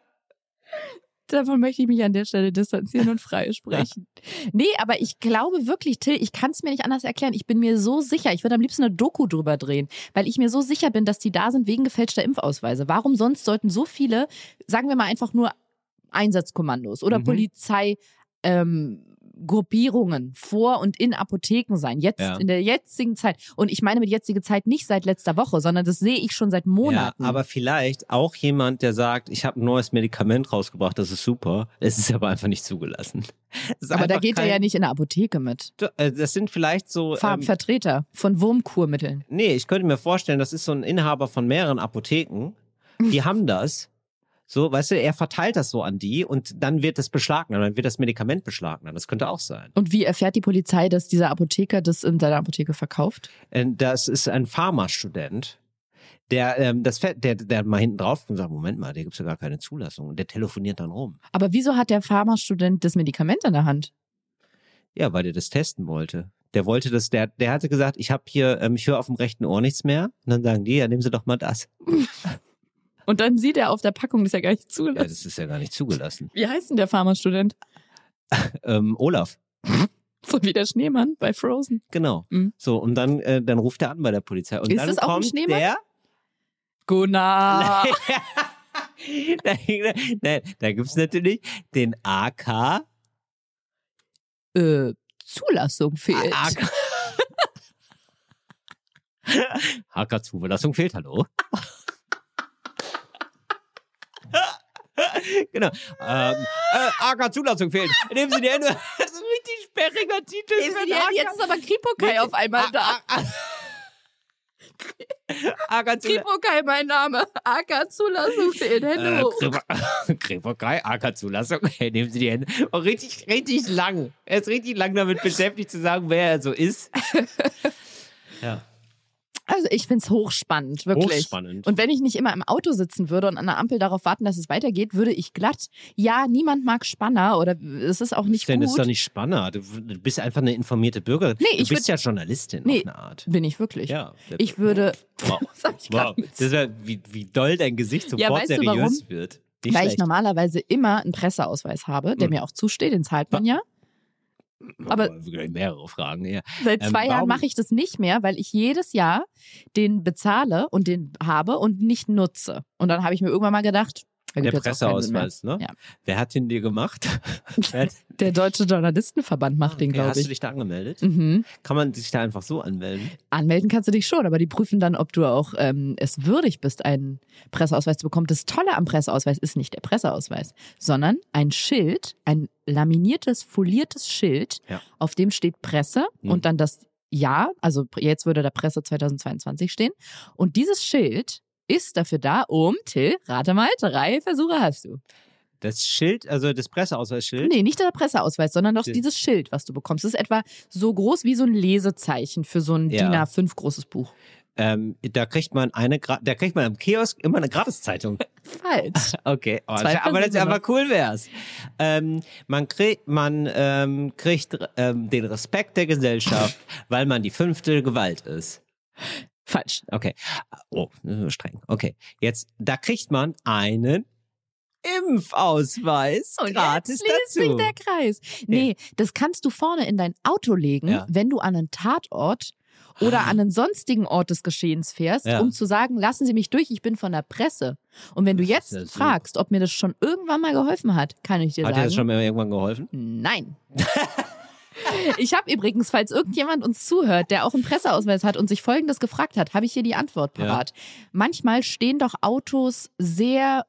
Davon möchte ich mich an der Stelle distanzieren und freisprechen. Nee, aber ich glaube wirklich, Till, ich kann es mir nicht anders erklären. Ich bin mir so sicher, ich würde am liebsten eine Doku drüber drehen, weil ich mir so sicher bin, dass die da sind wegen gefälschter Impfausweise. Warum sonst sollten so viele, sagen wir mal einfach nur Einsatzkommandos oder Mhm. Polizei, ähm, Gruppierungen vor und in Apotheken sein, jetzt Ja. in der jetzigen Zeit. Und ich meine mit jetzige Zeit nicht seit letzter Woche, sondern das sehe ich schon seit Monaten. Ja, aber vielleicht auch jemand, der sagt, ich habe ein neues Medikament rausgebracht, das ist super. Es ist aber einfach nicht zugelassen. Aber da geht er kein- ja nicht in der Apotheke mit. Äh, Das sind vielleicht so. ähm, Vertreter von Wurmkurmitteln. Nee, ich könnte mir vorstellen, das ist so ein Inhaber von mehreren Apotheken. Die haben das. So, weißt du, er verteilt das so an die und dann wird das beschlagnahmt, dann wird das Medikament beschlagnahmt. Das könnte auch sein. Und wie erfährt die Polizei, dass dieser Apotheker das in seiner Apotheke verkauft? Äh, Das ist ein Pharmastudent, der, ähm, das, fährt- der, der mal hinten drauf und sagt, Moment mal, der gibt's ja gar keine Zulassung. Und der telefoniert dann rum. Aber wieso hat der Pharmastudent das Medikament in der Hand? Ja, weil der das testen wollte. Der wollte das, der, der hatte gesagt, ich habe hier, ähm, ich höre auf dem rechten Ohr nichts mehr. Und dann sagen die, ja, nehmen Sie doch mal das. Und dann sieht er auf der Packung, das ist ja gar nicht Ja, zugelassen. das ist ja gar nicht zugelassen. wie heißt denn der Pharmastudent? Ähm, Olaf. So wie der Schneemann bei Frozen. Genau. Mhm. So, und dann, äh, dann ruft er an bei der Polizei. Und Ist dann das auch ein kommt Schneemann? der. Gunnar. nein, nein, da gibt's natürlich den AK. äh, Zulassung fehlt. AK. AK Zulassung fehlt, hallo. Genau. Ähm, äh, AK Zulassung fehlt. Nehmen Sie die Hände. Das ist ein richtig sperriger Titel. AK. Jetzt ist aber Kripokai auf einmal da. AK Zulassung. Kripokai, mein Name. AK Zulassung fehlt. Hände Äh, hoch. Kreperkai, AK-Zulassung. Hey, nehmen Sie die Hände. Oh, richtig, richtig lang. Er ist richtig lang damit beschäftigt zu sagen, wer er so ist. ja. Also ich find's hochspannend, wirklich. Hochspannend. Und wenn ich nicht immer im Auto sitzen würde und an der Ampel darauf warten, dass es weitergeht, würde ich glatt. Ja, niemand mag Spanner oder es ist auch nicht Denn gut. das ist doch nicht spannender. Du du bist einfach eine informierte Bürgerin. Nee, du ich bist ja Journalistin Nee. auf eine Art. Bin ich wirklich. Ja. Ich würde. Wow. Was ich wow. Das ist ja, wie, wie doll dein Gesicht sofort Ja, weißt du seriös warum? wird. Nicht Weil ich schlecht. normalerweise immer einen Presseausweis habe, der Hm. mir auch zusteht, den zahlt man ja. Aber- mehrere Fragen, ja. Seit Ähm, zwei Jahren warum- mache ich das nicht mehr, weil ich jedes Jahr den bezahle und den habe und nicht nutze. Und dann habe ich mir irgendwann mal gedacht, Der mehr. Presseausweis, ne? Ja. Wer hat den dir gemacht? Der Deutsche Journalistenverband macht den, Okay, glaube hast du ich. dich da angemeldet? Mhm. Kann man sich da einfach so anmelden? Anmelden kannst du dich schon, aber die prüfen dann, ob du auch ähm, es würdig bist, einen Presseausweis zu bekommen. Das Tolle am Presseausweis ist nicht der Presseausweis, sondern ein Schild, ein laminiertes, foliertes Schild, Ja. auf dem steht Presse Mhm. und dann das Jahr, also jetzt würde da Presse 2022 stehen. Und dieses Schild ist dafür da, um, Till, rate mal, drei Versuche hast du. Das Schild, also das Presseausweisschild? Nee, nicht der Presseausweis, sondern doch Schild. dieses Schild, was du bekommst. Das ist etwa so groß wie so ein Lesezeichen für so ein Ja. DIN A5 großes Buch. Ähm, da kriegt man eine, da kriegt man am Kiosk immer eine Gratiszeitung. Falsch. Okay, aber, Zwei aber das aber cool wär's. Ähm, man kriegt, man ähm, kriegt ähm, den Respekt der Gesellschaft, weil man die fünfte Gewalt ist. Falsch. Okay. Oh, äh, streng. Okay. Jetzt, da kriegt man einen Impfausweis gratis jetzt schließt sich dazu. der Kreis. Nee, das kannst du vorne in dein Auto legen, Ja. wenn du an einen Tatort oder an einen sonstigen Ort des Geschehens fährst, Ja. um zu sagen, lassen Sie mich durch, ich bin von der Presse. Und wenn du jetzt ja fragst, ob mir das schon irgendwann mal geholfen hat, kann ich dir Hat dir sagen, das schon mal irgendwann geholfen? nein. Ich habe übrigens, falls irgendjemand uns zuhört, der auch einen Presseausweis hat und sich Folgendes gefragt hat, habe ich hier die Antwort Ja. parat. Manchmal stehen doch Autos sehr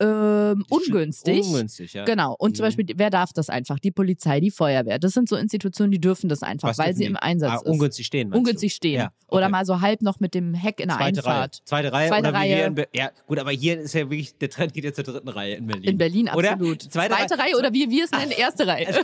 ähm, ungünstig. Ungünstig, ja. Genau. Und zum Mhm. Beispiel, wer darf das einfach? Die Polizei, die Feuerwehr. Das sind so Institutionen, die dürfen das einfach, Was weil sie im Einsatz ah, ist. ungünstig stehen. Ungünstig du? stehen. Ja, Oder okay. mal so halb noch mit dem Heck in der Zweite Reihe. Einfahrt. Zweite Reihe. Zweite oder wie wir Reihe. in Be ja, gut, aber hier ist ja wirklich, der Trend geht jetzt zur dritten Reihe in Berlin. In Berlin Oder? absolut. Zweite Zweite, Reihe- Reihe oder wie wir es nennen, erste Reihe.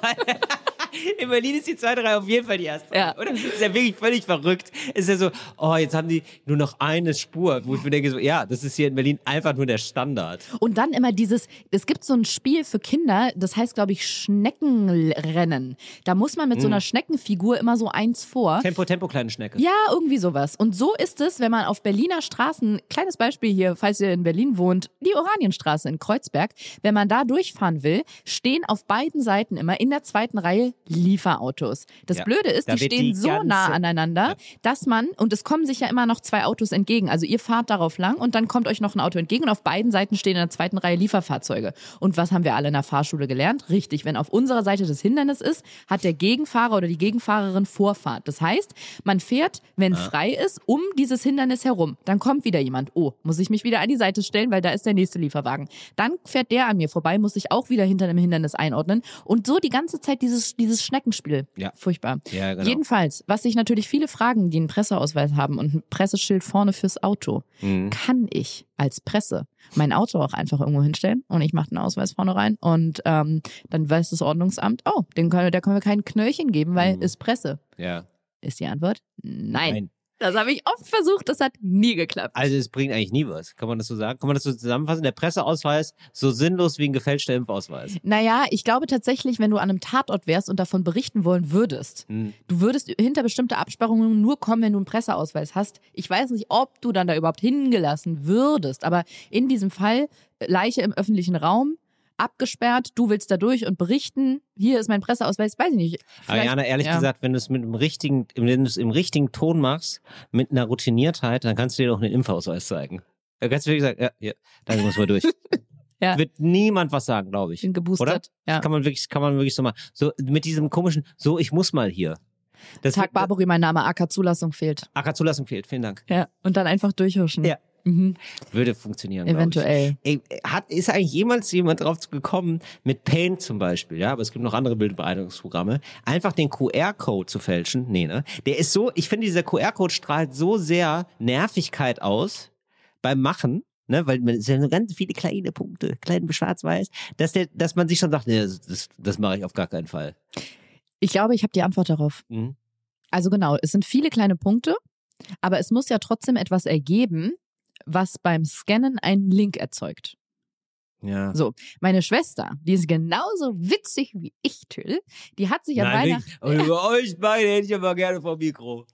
In Berlin ist die zweite Reihe auf jeden Fall die erste Ja. Oder? Ist ja wirklich völlig verrückt. Ist ja so, oh, jetzt haben die nur noch eine Spur, wo ich mir denke so, ja, das ist hier in Berlin einfach nur der Standard. Und dann immer dieses, es gibt so ein Spiel für Kinder, das heißt, glaube ich, Schneckenrennen. Da muss man mit Mhm. so einer Schneckenfigur immer so eins vor. Tempo, Tempo, kleine Schnecke. Ja, irgendwie sowas. Und so ist es, wenn man auf Berliner Straßen, kleines Beispiel hier, falls ihr in Berlin wohnt, die Oranienstraße in Kreuzberg, wenn man da durchfahren will, stehen auf beiden Seiten immer in der zweiten Reihe Lieferautos. Das Ja, Blöde ist, da die stehen die so nah aneinander, dass man, und es kommen sich ja immer noch zwei Autos entgegen. Also ihr fahrt darauf lang und dann kommt euch noch ein Auto entgegen und auf beiden Seiten stehen in der zweiten Reihe Lieferfahrzeuge. Und was haben wir alle in der Fahrschule gelernt? Richtig, wenn auf unserer Seite das Hindernis ist, hat der Gegenfahrer oder die Gegenfahrerin Vorfahrt. Das heißt, man fährt, wenn frei ist, um dieses Hindernis herum. Dann kommt wieder jemand. Oh, muss ich mich wieder an die Seite stellen, weil da ist der nächste Lieferwagen. Dann fährt der an mir vorbei, muss ich auch wieder hinter dem Hindernis einordnen. Und so die ganze Zeit dieses, dieses Schneckenspiel. Ja. Furchtbar. Ja, genau. Jedenfalls, was sich natürlich viele fragen, die einen Presseausweis haben und ein Presseschild vorne fürs Auto, Mhm. kann ich als Presse mein Auto auch einfach irgendwo hinstellen und ich mache den Ausweis vorne rein und ähm, dann weiß das Ordnungsamt, oh, dem können, da können wir kein Knöllchen geben, weil Mhm. ist Presse. Ja. Ist die Antwort? Nein. Nein. Das habe ich oft versucht, das hat nie geklappt. Also es bringt eigentlich nie was. Kann man das so sagen? Kann man das so zusammenfassen? Der Presseausweis so sinnlos wie ein gefälschter Impfausweis. Naja, ich glaube tatsächlich, wenn du an einem Tatort wärst und davon berichten wollen würdest, Hm. du würdest hinter bestimmte Absperrungen nur kommen, wenn du einen Presseausweis hast. Ich weiß nicht, ob du dann da überhaupt hingelassen würdest, aber in diesem Fall äh, Leiche im öffentlichen Raum, abgesperrt, du willst da durch und berichten, hier ist mein Presseausweis, weiß ich nicht. Vielleicht- Ariana, ehrlich ja. gesagt, wenn du es mit dem richtigen, wenn du es im richtigen Ton machst, mit einer Routiniertheit, dann kannst du dir doch einen Impfausweis zeigen. Da kannst du wirklich sagen, ja, ja, da muss man durch. Ja. Wird niemand was sagen, glaube ich. bin geboostert. Oder? Ja. Kann man wirklich, kann man wirklich so mal, so mit diesem komischen, so ich muss mal hier. Das Tag Barbary, mein Name, AK-Zulassung fehlt. AK-Zulassung fehlt, vielen Dank. Ja. Und dann einfach durchhuschen. Ja. Mhm. Würde funktionieren. Eventuell. Ey, hat, ist eigentlich jemals jemand drauf gekommen, mit Paint zum Beispiel, ja, aber es gibt noch andere Bildbearbeitungsprogramme, einfach den QR-Code zu fälschen? Nee, ne? Der ist so, ich finde, dieser QR-Code strahlt so sehr Nervigkeit aus beim Machen, ne, weil man es sind so ganz viele kleine Punkte, klein schwarz-weiß, dass der, dass man sich schon sagt, nee, das, das, das mache ich auf gar keinen Fall. Ich glaube, ich habe die Antwort darauf. Mhm. Also genau, es sind viele kleine Punkte, aber es muss ja trotzdem etwas ergeben, was beim Scannen einen Link erzeugt. Ja. So, meine Schwester, die ist genauso witzig wie ich, Till, die hat sich an Weihnachten. Und über euch beide hätte ich aber gerne vom Mikro.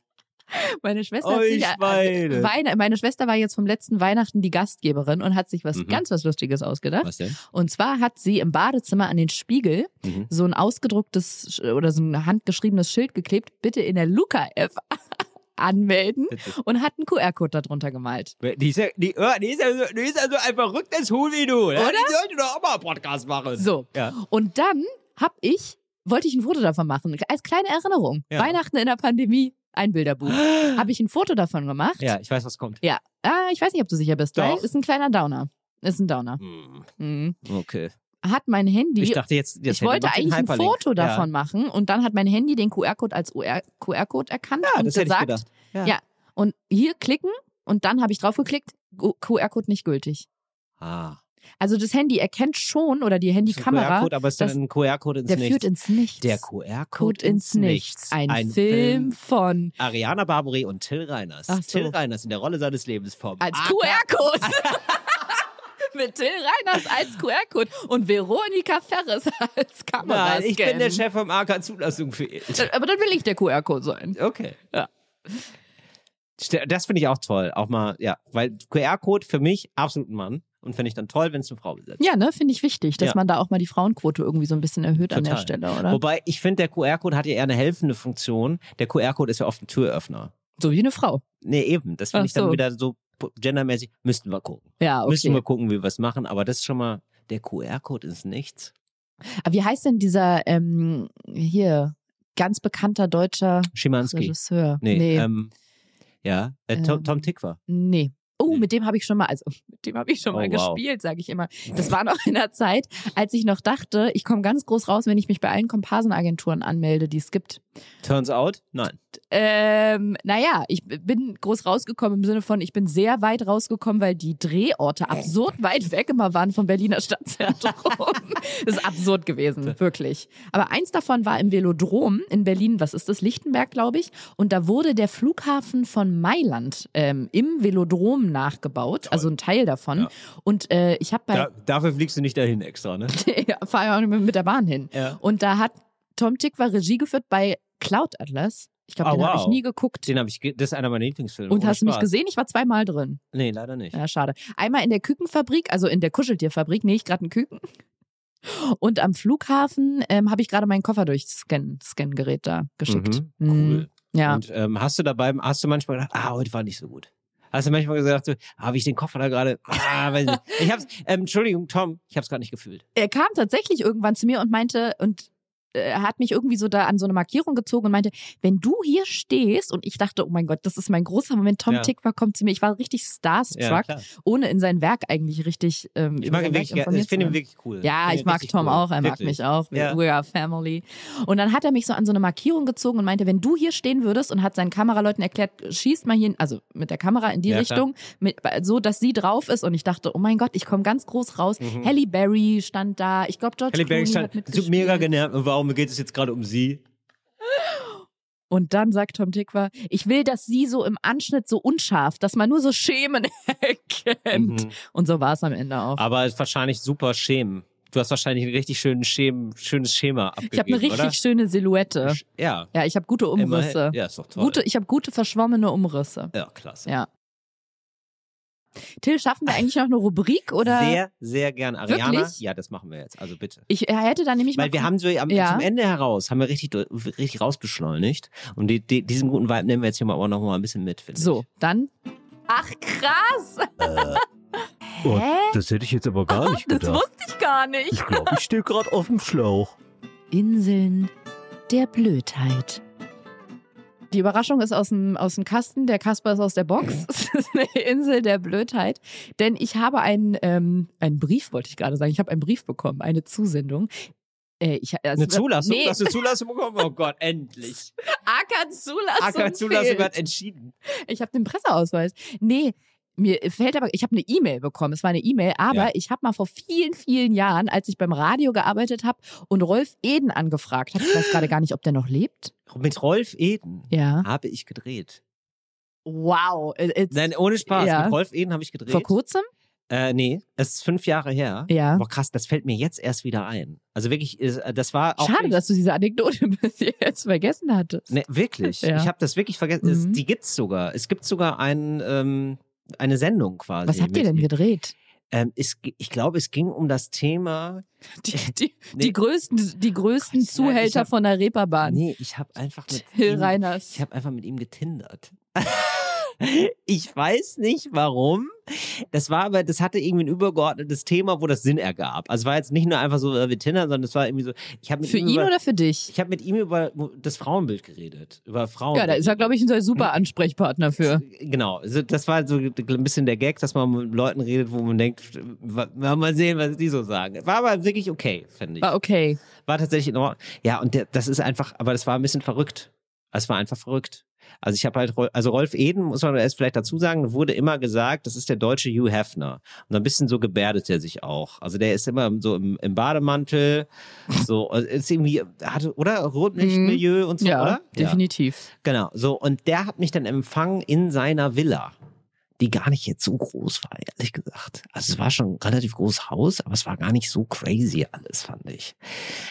Meine Schwester, hat sich, Schweine. Weine, meine Schwester war jetzt vom letzten Weihnachten die Gastgeberin und hat sich was Mhm. ganz was Lustiges ausgedacht. Was denn? Und zwar hat sie im Badezimmer an den Spiegel Mhm. so ein ausgedrucktes oder so ein handgeschriebenes Schild geklebt, bitte in der Luca-App anmelden Witzig. und hat einen QR-Code darunter gemalt. Die ist ja, die, die ist ja, so, die ist ja so ein verrücktes Huhn wie du. Ja? Oder? Die sollte doch auch mal einen Podcast machen. So. Ja. Und dann hab ich, wollte ich ein Foto davon machen, als kleine Erinnerung. Ja. Weihnachten in der Pandemie, ein Bilderbuch. Habe ich ein Foto davon gemacht. Ja, ich weiß, was kommt. Ja. Ah, ich weiß nicht, ob du sicher bist, Doch. ist ein kleiner Downer. Ist ein Downer. Hm, Mhm. Okay. Hat mein Handy. Ich dachte jetzt, jetzt ich wollte eigentlich ein. Foto davon machen und dann hat mein Handy den QR-Code als QR-Code erkannt Ja, und gesagt. Ja. Ja. und hier klicken und dann habe ich drauf geklickt, QR-Code nicht gültig. Ah. Also das Handy erkennt schon oder die Handykamera, QR-Code, aber es ist dann ein QR-Code ins der Nichts. führt ins Nichts. der QR-Code Code ins Nichts. Ein, Film von Ariana Barbary und Till Reiners. So. Till Reiners in der Rolle seines Lebens vom als. QR-Code. Mit Till Reiners als QR-Code und Veronika Ferres als Kamera. Nein, ich bin der Chef vom AK Zulassung für. Aber dann will ich der QR-Code sein. Okay. Ja. Das finde ich auch toll. Auch mal, ja, weil QR-Code für mich absolut ein Mann. Und finde ich dann toll, wenn es eine Frau besetzt. Ja, ne, finde ich wichtig, dass Ja. man da auch mal die Frauenquote irgendwie so ein bisschen erhöht an der Total. Stelle, oder? Wobei, ich finde, der QR-Code hat ja eher eine helfende Funktion. Der QR-Code ist ja oft ein Türöffner. so wie eine Frau. Nee, eben. Das finde ich dann so. wieder so gendermäßig. Müssten wir gucken. Ja, Müssen okay. wir gucken, wie wir es machen. Aber das ist schon mal, der QR-Code ist nichts. Aber wie heißt denn dieser, ähm, hier, ganz bekannter deutscher Schimanski. Regisseur? Nee, nee. Ähm, ja, äh, Tom, Ähm, Tom Tickwer. nee. Oh, mit dem habe ich schon mal, also mit dem habe ich schon Oh, mal wow. gespielt, sage ich immer. Das war noch in der Zeit, als ich noch dachte, ich komme ganz groß raus, wenn ich mich bei allen Komparsenagenturen anmelde, die es gibt. Turns out, nein. Ähm, naja, ich bin groß rausgekommen im Sinne von, ich bin sehr weit rausgekommen, weil die Drehorte absurd weit weg immer waren vom Berliner Stadtzentrum. das ist absurd gewesen, wirklich. Aber eins davon war im Velodrom in Berlin, was ist das? Lichtenberg, glaube ich. Und da wurde der Flughafen von Mailand ähm, im Velodrom nachgebaut, also ein Teil davon. Ja. Und äh, ich habe bei Da, dafür fliegst du nicht dahin extra, ne? ja, fahre ja auch mit der Bahn hin. Ja. Und da hat Tom Tick war Regie geführt bei Cloud Atlas. Ich glaube, Oh, den habe wow. ich nie geguckt. Den habe ich, das ist einer meiner Lieblingsfilme. Und hast du mich Spaß. gesehen? Ich war zweimal drin. Nee, leider nicht. Ja, schade. Einmal in der Kükenfabrik, also in der Kuscheltierfabrik, nee, ich gerade ein Küken. Und am Flughafen ähm, habe ich gerade meinen Koffer durch Scan, Scan-Gerät da geschickt. Mhm, Mhm. cool. Ja. Und ähm, hast du dabei, hast du manchmal gedacht, ah, heute war nicht so gut? Hast du manchmal gesagt, so, habe ich den Koffer da gerade, ah, weiß nicht. Ich hab's, ähm, Entschuldigung, Tom, ich hab's gerade nicht gefühlt. er kam tatsächlich irgendwann zu mir und meinte, und äh, er hat mich irgendwie so da an so eine Markierung gezogen und meinte, wenn du hier stehst, und ich dachte, oh mein Gott, das ist mein großer Moment, Tom Ja. Tickwer kommt zu mir. Ich war richtig starstruck, klar. ohne in sein Werk eigentlich richtig ähm, Ich mag ihn wirklich, ich finde ihn wirklich cool. Ja, ich ihn mag Tom cool. auch, er mag Wirklich. mich auch. Ja. We are family. Und dann hat er mich so an so eine Markierung gezogen und meinte, wenn du hier stehen würdest und hat seinen Kameraleuten erklärt, schießt mal hier, also mit der Kamera in die Ja. Richtung, mit, so dass sie drauf ist. Und ich dachte, oh mein Gott, ich komme ganz groß raus. Mhm. Halle Berry stand da. Ich glaube, George Halle Berry hat stand mitgespielt. mega genervt. Und Warum geht es jetzt gerade um sie? Und dann sagt Tom Tickwer, ich will, dass sie so im Anschnitt so unscharf, dass man nur so Schemen erkennt. Mhm. Und so war es am Ende auch. Aber es ist wahrscheinlich super Schemen. Du hast wahrscheinlich ein richtig schönen Schem, schönes Schema abgegeben, Ich habe eine richtig oder? schöne Silhouette. Ja. Ja, ich habe gute Umrisse. Immerhin. Ja, ist doch toll. Gute, ich habe gute verschwommene Umrisse. ja, klasse. Ja. Till, schaffen wir eigentlich noch eine Rubrik oder? Sehr, sehr gern. Ariana, Wirklich? ja, das machen wir jetzt. Also bitte. Ich hätte da nämlich Weil mal wir haben so am, Ja. zum Ende heraus, haben wir richtig, richtig rausbeschleunigt. Und die, die, diesen guten Vibe nehmen wir jetzt hier mal auch noch mal ein bisschen mit, finde so, dann. Ach krass! Hä? Das hätte ich jetzt aber gar nicht Das gedacht. wusste ich gar nicht. Ich glaube, ich stehe gerade auf dem Schlauch. Inseln der Blödheit. Die Überraschung ist aus dem, aus dem Kasten, der Kasper ist aus der Box. Es ist eine Insel der Blödheit. Denn ich habe einen, ähm, einen Brief, wollte ich gerade sagen. Ich habe einen Brief bekommen, eine Zusendung. Äh, ich, also, Eine Zulassung? Nee, Hast du eine Zulassung bekommen? Oh Gott, endlich. AK-Zulassung. AK-Zulassung fehlt. hat entschieden. Ich habe den Presseausweis. Nee, mir fällt aber, ich habe eine E-Mail bekommen. Es war eine E-Mail, aber Ja. ich habe mal vor vielen, vielen Jahren, als ich beim Radio gearbeitet habe und Rolf Eden angefragt habe, ich weiß gerade gar nicht, ob der noch lebt. Mit Rolf Eden Ja. habe ich gedreht. Wow. Nein, ohne Spaß. Ja. Mit Rolf Eden habe ich gedreht. vor kurzem? Äh, nee, es ist fünf Jahre her. Ja. Boah, krass, das fällt mir jetzt erst wieder ein. Also wirklich, äh, das war auch. Schade, dass du diese Anekdote bis jetzt vergessen hattest. Nee, wirklich. Ja. Ich habe das wirklich vergessen. Es, Mhm. die gibt's sogar. Es gibt sogar ein, ähm, eine Sendung quasi. Was habt ihr denn gedreht? Ähm, es, ich glaube, es ging um das Thema. Die, die, Nee. die größten, die größten Gott, Zuhälter hab- von der Reeperbahn. Nee, ich habe einfach mit Till ihm, Reiners. ich habe einfach mit ihm getindert. ich weiß nicht warum. Das war aber, das hatte irgendwie ein übergeordnetes Thema, wo das Sinn ergab. Also es war jetzt nicht nur einfach so, äh, wir tindern, sondern es war irgendwie so, ich habe mit Für ihm ihn über, oder für dich? ich habe mit ihm über das Frauenbild geredet, über Frauen. Ja, da ist er, glaube ich, ein super Ansprechpartner für. Genau, also das war so ein bisschen der Gag, dass man mit Leuten redet, wo man denkt, mal sehen, was die so sagen. War aber wirklich okay, finde ich. War okay. War tatsächlich in Ordnung. Ja, und das ist einfach, aber das war ein bisschen verrückt. Es war einfach verrückt. Also ich habe halt, also Rolf Eden, muss man erst vielleicht dazu sagen, wurde immer gesagt, das ist der deutsche Hugh Hefner. Und ein bisschen so gebärdet er sich auch. Also der ist immer so im, im Bademantel, so, also ist irgendwie, hatte, oder? Rotlichtmilieu und so, ja, oder? definitiv. Genau, so. Und der hat mich dann empfangen in seiner Villa, die gar nicht jetzt so groß war, ehrlich gesagt. Also es war schon ein relativ großes Haus, aber es war gar nicht so crazy alles, fand ich.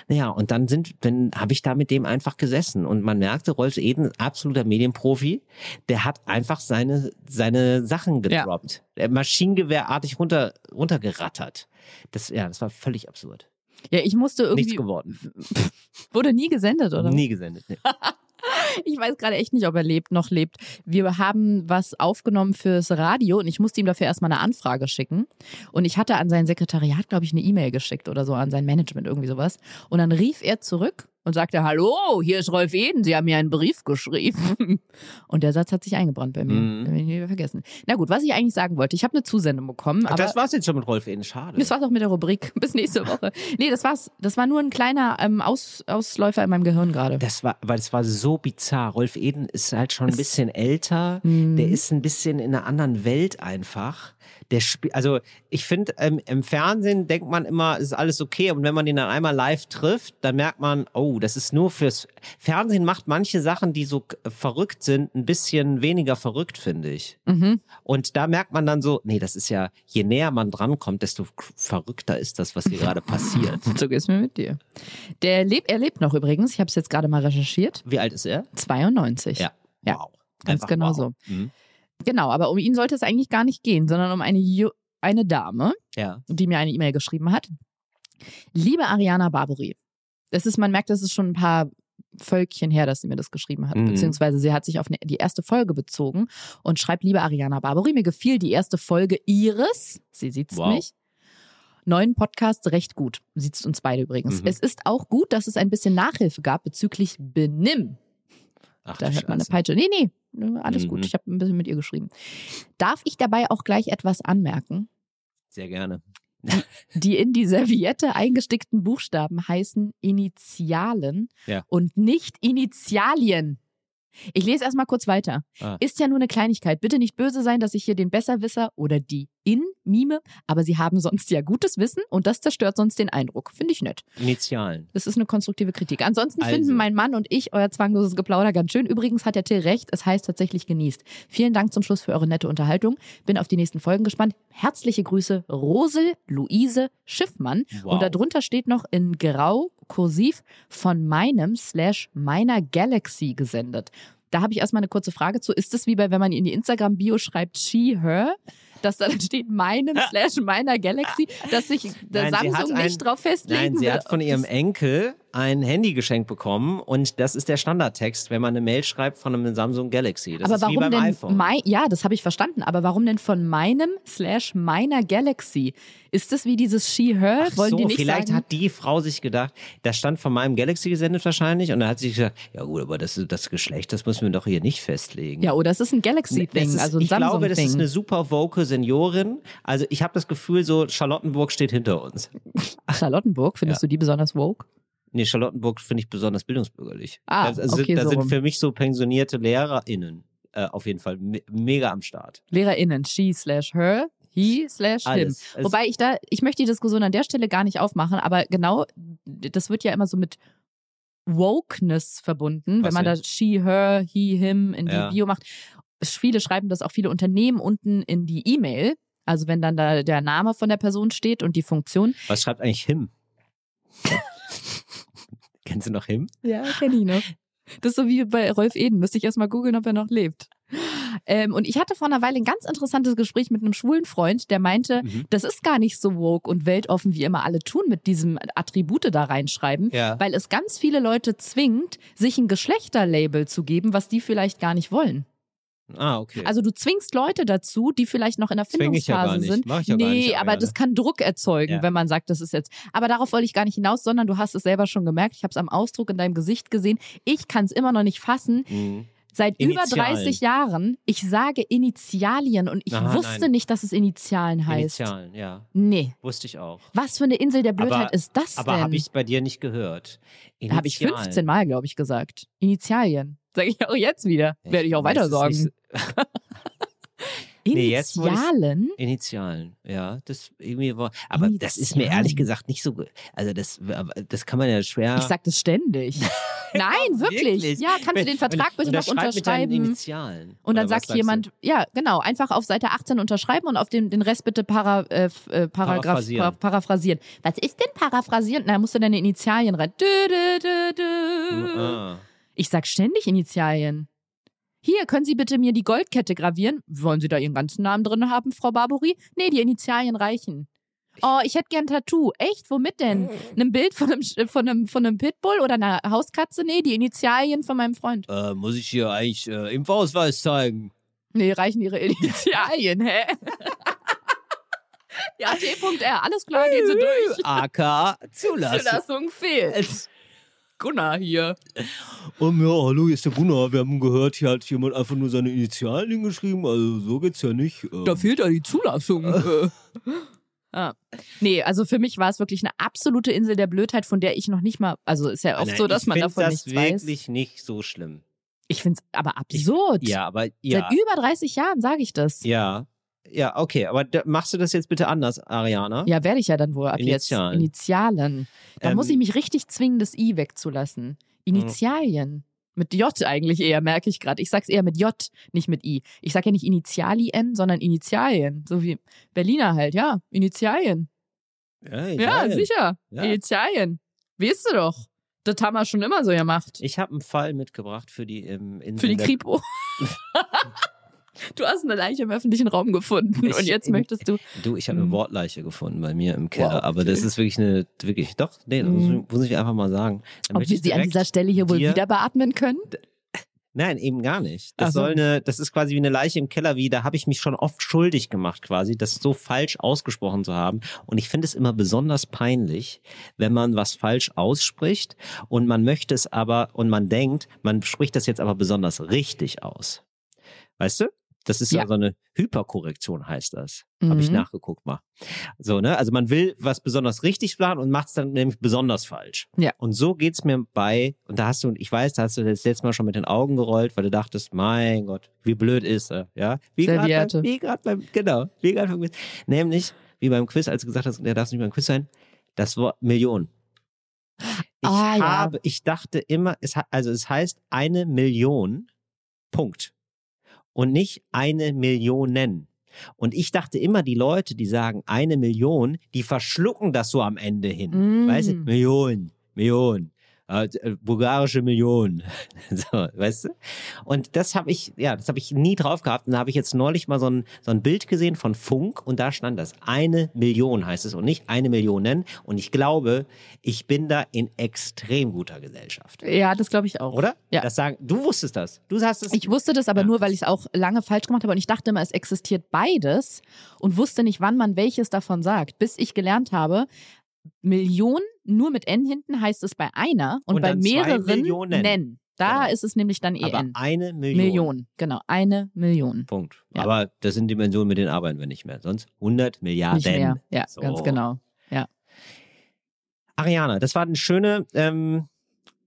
Naja, und dann sind, dann habe ich da mit dem einfach gesessen und man merkte, Rolf Eden, absoluter Medienprofi, der hat einfach seine, seine Sachen Ja. gedroppt. Der Maschinengewehrartig runter, runtergerattert. Das, ja, das war völlig absurd. Ja, ich musste Nichts irgendwie. geworden. Wurde nie gesendet, oder? Nie gesendet. Nee. Ich weiß gerade echt nicht, ob er lebt, noch lebt. Wir haben was aufgenommen fürs Radio und ich musste ihm dafür erstmal eine Anfrage schicken. Und ich hatte an sein Sekretariat, glaube ich, eine E-Mail geschickt oder so, an sein Management, irgendwie sowas. Und dann rief er zurück und sagte, hallo, hier ist Rolf Eden, Sie haben mir einen Brief geschrieben. Und der Satz hat sich eingebrannt bei mir. Mhm. Den ich nie vergessen. Na gut, was ich eigentlich sagen wollte, ich habe eine Zusendung bekommen, aber das war's jetzt schon mit Rolf Eden. Schade. das war's auch mit der Rubrik. Bis nächste Woche. Nee, das war's. Das war nur ein kleiner ähm, Aus, Ausläufer in meinem Gehirn gerade. Das war, weil das war so bizarr. Rolf Eden ist halt schon ein Es- bisschen älter. Mhm. Der ist ein bisschen in einer anderen Welt einfach. Der spielt, also ich finde, ähm, im Fernsehen denkt man immer, ist alles okay. Und wenn man ihn dann einmal live trifft, dann merkt man, oh, das ist nur fürs Fernsehen macht manche Sachen, die so verrückt sind, ein bisschen weniger verrückt, finde ich. Mhm. Und da merkt man dann so, nee, das ist ja, je näher man drankommt, desto verrückter ist das, was hier gerade passiert. So geht's mir mit dir. Der lebt, er lebt noch übrigens. Ich habe es jetzt gerade mal recherchiert. Wie alt ist er? 92. Ja. Ja, Wow. ganz Einfach genau wow. so. Mhm. Genau, aber um ihn sollte es eigentlich gar nicht gehen, sondern um eine, Ju eine Dame, Ja. die mir eine E-Mail geschrieben hat. Liebe Ariana Barbary, das ist, man merkt, das ist schon ein paar Völkchen her, dass sie mir das geschrieben hat, Mhm. beziehungsweise sie hat sich auf eine, die erste Folge bezogen und schreibt, liebe Ariana Barbary, mir gefiel die erste Folge ihres, sie sieht's Wow. nicht, neuen Podcast recht gut. Sieht's uns beide übrigens. Mhm. Es ist auch gut, dass es ein bisschen Nachhilfe gab bezüglich Benimm. Ach, Da hört man eine. Peitsche. Nee, nee, alles Mhm. gut. Ich habe ein bisschen mit ihr geschrieben. Darf ich dabei auch gleich etwas anmerken? Sehr gerne. Die in die Serviette eingestickten Buchstaben heißen Initialen Ja. und nicht Initialien. Ich lese erstmal kurz weiter. Ah. Ist ja nur eine Kleinigkeit. Bitte nicht böse sein, dass ich hier den Besserwisser oder die in mime, aber sie haben sonst ja gutes Wissen und das zerstört sonst den Eindruck. Finde ich nett. Initialen. Das ist eine konstruktive Kritik. Ansonsten Also. finden mein Mann und ich euer zwangloses Geplauder ganz schön. Übrigens hat der Till recht, es heißt tatsächlich genießt. Vielen Dank zum Schluss für eure nette Unterhaltung. Bin auf die nächsten Folgen gespannt. Herzliche Grüße, Rosel Luise Schiffmann. Wow. Und darunter steht noch in Grau kursiv von meinem slash meiner Galaxy gesendet. Da habe ich erstmal eine kurze Frage zu. Ist es wie bei, wenn man in die Instagram-Bio schreibt she, her, dass da dann steht meinem slash meiner Galaxy, dass sich der Samsung ein- nicht drauf festlegen Nein, sie will, hat von ihrem Enkel ein Handy geschenkt bekommen und das ist der Standardtext, wenn man eine Mail schreibt von einem Samsung Galaxy. Das aber ist warum wie beim denn iPhone. mein, ja, das habe ich verstanden, aber warum denn von meinem slash meiner Galaxy? Ist das wie dieses she, her? Ach Wollen so, die nicht vielleicht sagen? hat die Frau sich gedacht, das stand von meinem Galaxy gesendet wahrscheinlich und dann hat sie gesagt, ja gut, aber das, das Geschlecht, das müssen wir doch hier nicht festlegen. ja, oder es ist ein ist, also ein ich glaube, das ist eine super woke Seniorin. Also ich habe das Gefühl, so Charlottenburg steht hinter uns. Charlottenburg, findest Ja. du die besonders woke? Nee, Charlottenburg finde ich besonders bildungsbürgerlich. Ah, das, also, okay, da so sind rum. für mich so pensionierte LehrerInnen äh, auf jeden Fall me mega am Start. LehrerInnen, she slash her, he slash him. Wobei ich da, ich möchte die Diskussion an der Stelle gar nicht aufmachen, aber genau, das wird ja immer so mit Wokeness verbunden, Was wenn man da she, her, he, him in die Ja. Bio macht. Viele schreiben das auch viele Unternehmen unten in die E-Mail. Also wenn dann da der Name von der Person steht und die Funktion. Was schreibt eigentlich Him? Kennst du noch Him? Ja, kenne ich noch. Das ist so wie bei Rolf Eden. Müsste ich erst mal googeln, ob er noch lebt. Ähm, und ich hatte vor einer Weile ein ganz interessantes Gespräch mit einem schwulen Freund, der meinte, Mhm. das ist gar nicht so woke und weltoffen, wie immer alle tun, mit diesem Attribute da reinschreiben, Ja. weil es ganz viele Leute zwingt, sich ein Geschlechterlabel zu geben, was die vielleicht gar nicht wollen. Ah, okay. Also du zwingst Leute dazu, die vielleicht noch in der Zwing Findungsphase sind. Mach ich ja nee, gar nicht, aber Ariane. das kann Druck erzeugen, Ja. wenn man sagt, das ist jetzt. Aber darauf wollte ich gar nicht hinaus, sondern du hast es selber schon gemerkt. Ich habe es am Ausdruck in deinem Gesicht gesehen. Ich kann es immer noch nicht fassen. Mhm. Seit über Initialen. 30 Jahren, ich sage Initialien und ich Aha, wusste nein. nicht, dass es Initialen heißt. Initialen, ja. Nee. Wusste ich auch. Was für eine Insel der Blödheit Aber- ist das Aber denn? habe ich bei dir nicht gehört. Habe ich Initialen. 15 Mal, glaube ich, gesagt. Initialien. Sage ich auch jetzt wieder. Werde ich auch weiter sagen. So- Nee, Initialen? Initialen, ja, das irgendwie war, aber das ist mir Initialen. ehrlich gesagt nicht so, also das, das kann man ja schwer. Ich sag das ständig. Nein, wirklich. Ja, kannst du den Vertrag bitte noch unterschreiben? Initialen. Und dann sagt jemand, ja, genau, einfach auf Seite 18 unterschreiben und auf den, den Rest bitte para, äh, äh, Paragraph, Paraphrasieren. para, paraphrasieren. Was ist denn paraphrasieren? Na, musst du deine Initialien rein. Dü, dü, dü, du? dü. Ah. Ich sag ständig Initialien. Hier, können Sie bitte mir die Goldkette gravieren? Wollen Sie da Ihren ganzen Namen drin haben, Frau Barbori? Nee, die Initialien reichen. Oh, ich hätte gern ein Tattoo. Echt? Womit denn? Ein Bild von einem, von einem, von einem Pitbull oder einer Hauskatze? Nee, die Initialien von meinem Freund. Äh, muss ich hier eigentlich äh, Impfausweis zeigen? Nee, reichen ihre Initialien, hä? ja, T.R. Alles klar, gehen Sie durch. AK Zulassung. Zulassung fehlt. Gunnar hier. Um, ja, hallo, hier ist der Gunnar. Wir haben gehört, hier hat jemand einfach nur seine Initialen hingeschrieben. Also so geht's ja nicht. Ähm, Da fehlt ja die Zulassung. Ah. Nee, also für mich war es wirklich eine absolute Insel der Blödheit, von der ich noch nicht mal, also ist ja oft Nein, so, dass ich man davon das nichts weiß. wirklich nicht so schlimm. Ich finde es aber absurd. Ja, aber ja, Seit über 30 Jahren sage ich das. ja, ja, okay, aber machst du das jetzt bitte anders, Ariana? Ja, werde ich ja dann wohl ab Initialen. jetzt. Initialen. Da Ähm, muss ich mich richtig zwingen, das I wegzulassen. Initialien. Mit J eigentlich eher, merke ich gerade. Ich sag's eher mit J, nicht mit I. Ich sag ja nicht Initialien, sondern Initialien. So wie Berliner halt, ja. Initialien. Ja, Ja, sicher. Ja. Initialien. Weißt du doch. Das haben wir schon immer so gemacht. Ich habe einen Fall mitgebracht für die ähm, Insel Für die Kripo. du hast eine Leiche im öffentlichen Raum gefunden Ich- und jetzt möchtest du. Du, ich habe eine Mhm. Wortleiche gefunden bei mir im Keller, Wow, aber das ist wirklich eine, wirklich, doch, nee, das Mhm. muss, muss ich einfach mal sagen. Dann Ob wir sie an dieser Stelle hier wohl wieder beatmen können? Nein, eben gar nicht. Das so. soll eine, das ist quasi wie eine Leiche im Keller, wie da habe ich mich schon oft schuldig gemacht, quasi, das so falsch ausgesprochen zu haben. Und ich finde es immer besonders peinlich, wenn man was falsch ausspricht und man möchte es aber und man denkt, man spricht das jetzt aber besonders richtig aus. Weißt du? Das ist ja, Ja. so eine Hyperkorrektion, heißt das. Habe ich Mhm. nachgeguckt mal. So, ne? Also man will was besonders richtig planen und macht es dann nämlich besonders falsch. Ja. Und so geht's mir bei, und da hast du, ich weiß, da hast du das letzte Mal schon mit den Augen gerollt, weil du dachtest, mein Gott, wie blöd ist er, ja? Wie gerade beim, wie gerade beim, genau, wie gerade beim Quiz. Nämlich, wie beim Quiz, als du gesagt hast, der darf nicht beim Quiz sein, das Wort Million. Ich Ah, ja. habe, ich dachte immer, es also es heißt eine Million, Punkt. Und nicht eine Millionen. Und ich dachte immer, die Leute, die sagen eine Million, die verschlucken das so am Ende hin. Mm. Weißt du? Million, Million. Äh, äh, bulgarische Million. so, weißt du? Und das habe ich, ja, das habe ich nie drauf gehabt. Und da habe ich jetzt neulich mal so ein, so ein Bild gesehen von Funk und da stand das. Eine Million heißt es und nicht eine Millionen. Und ich glaube, ich bin da in extrem guter Gesellschaft. Ja, das glaube ich auch. Oder? Ja. Das sagen, du wusstest das. Du hast es. Ich wusste das aber Ja. nur, weil ich es auch lange falsch gemacht habe und ich dachte immer, es existiert beides und wusste nicht, wann man welches davon sagt, bis ich gelernt habe, Million nur mit N hinten heißt es bei einer und, Und bei mehreren nennen. Da Genau. ist es nämlich dann aber EN. eine Million. Million, genau, eine Million. Punkt. Ja. Aber das sind Dimensionen, mit denen arbeiten wir nicht mehr. Sonst 100 Milliarden. Nicht mehr. Ja, So. ganz genau. Ariana, das war eine schöne. Ähm,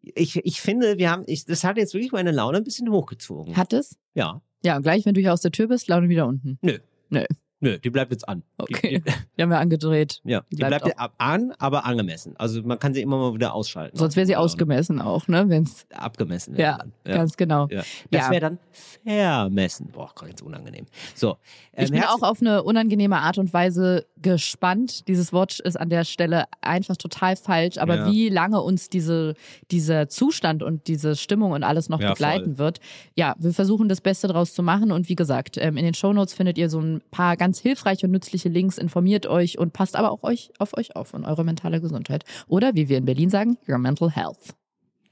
ich, ich finde, wir haben, ich, das hat jetzt wirklich meine Laune ein bisschen hochgezogen. Hat es? ja. Ja, und gleich, wenn du hier aus der Tür bist, Laune wieder unten. Nö. Nö. Nö, die bleibt jetzt an. Okay. Die, Die haben wir angedreht. ja, Die die bleibt, bleibt ab- an, aber angemessen. Also man kann sie immer mal wieder ausschalten. Sonst wäre sie Oder ausgemessen auch, ne? Wenn's, Abgemessen. ja, werden. ganz genau. Ja. Das Ja. wäre dann vermessen. Boah, ganz unangenehm. So. ähm, Ich bin auch auf eine unangenehme Art und Weise gespannt. Dieses Wort ist an der Stelle einfach total falsch. Aber Ja. wie lange uns diese, dieser Zustand und diese Stimmung und alles noch Ja, begleiten wird. Ja, wir versuchen das Beste draus zu machen. Und wie gesagt, ähm, in den Shownotes findet ihr so ein paar ganz hilfreiche und nützliche Links. Informiert euch und passt aber auch euch, auf euch auf und eure mentale Gesundheit. Oder wie wir in Berlin sagen, your mental health.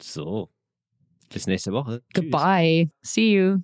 So. Bis nächste Woche. Tschüss. Goodbye. See you.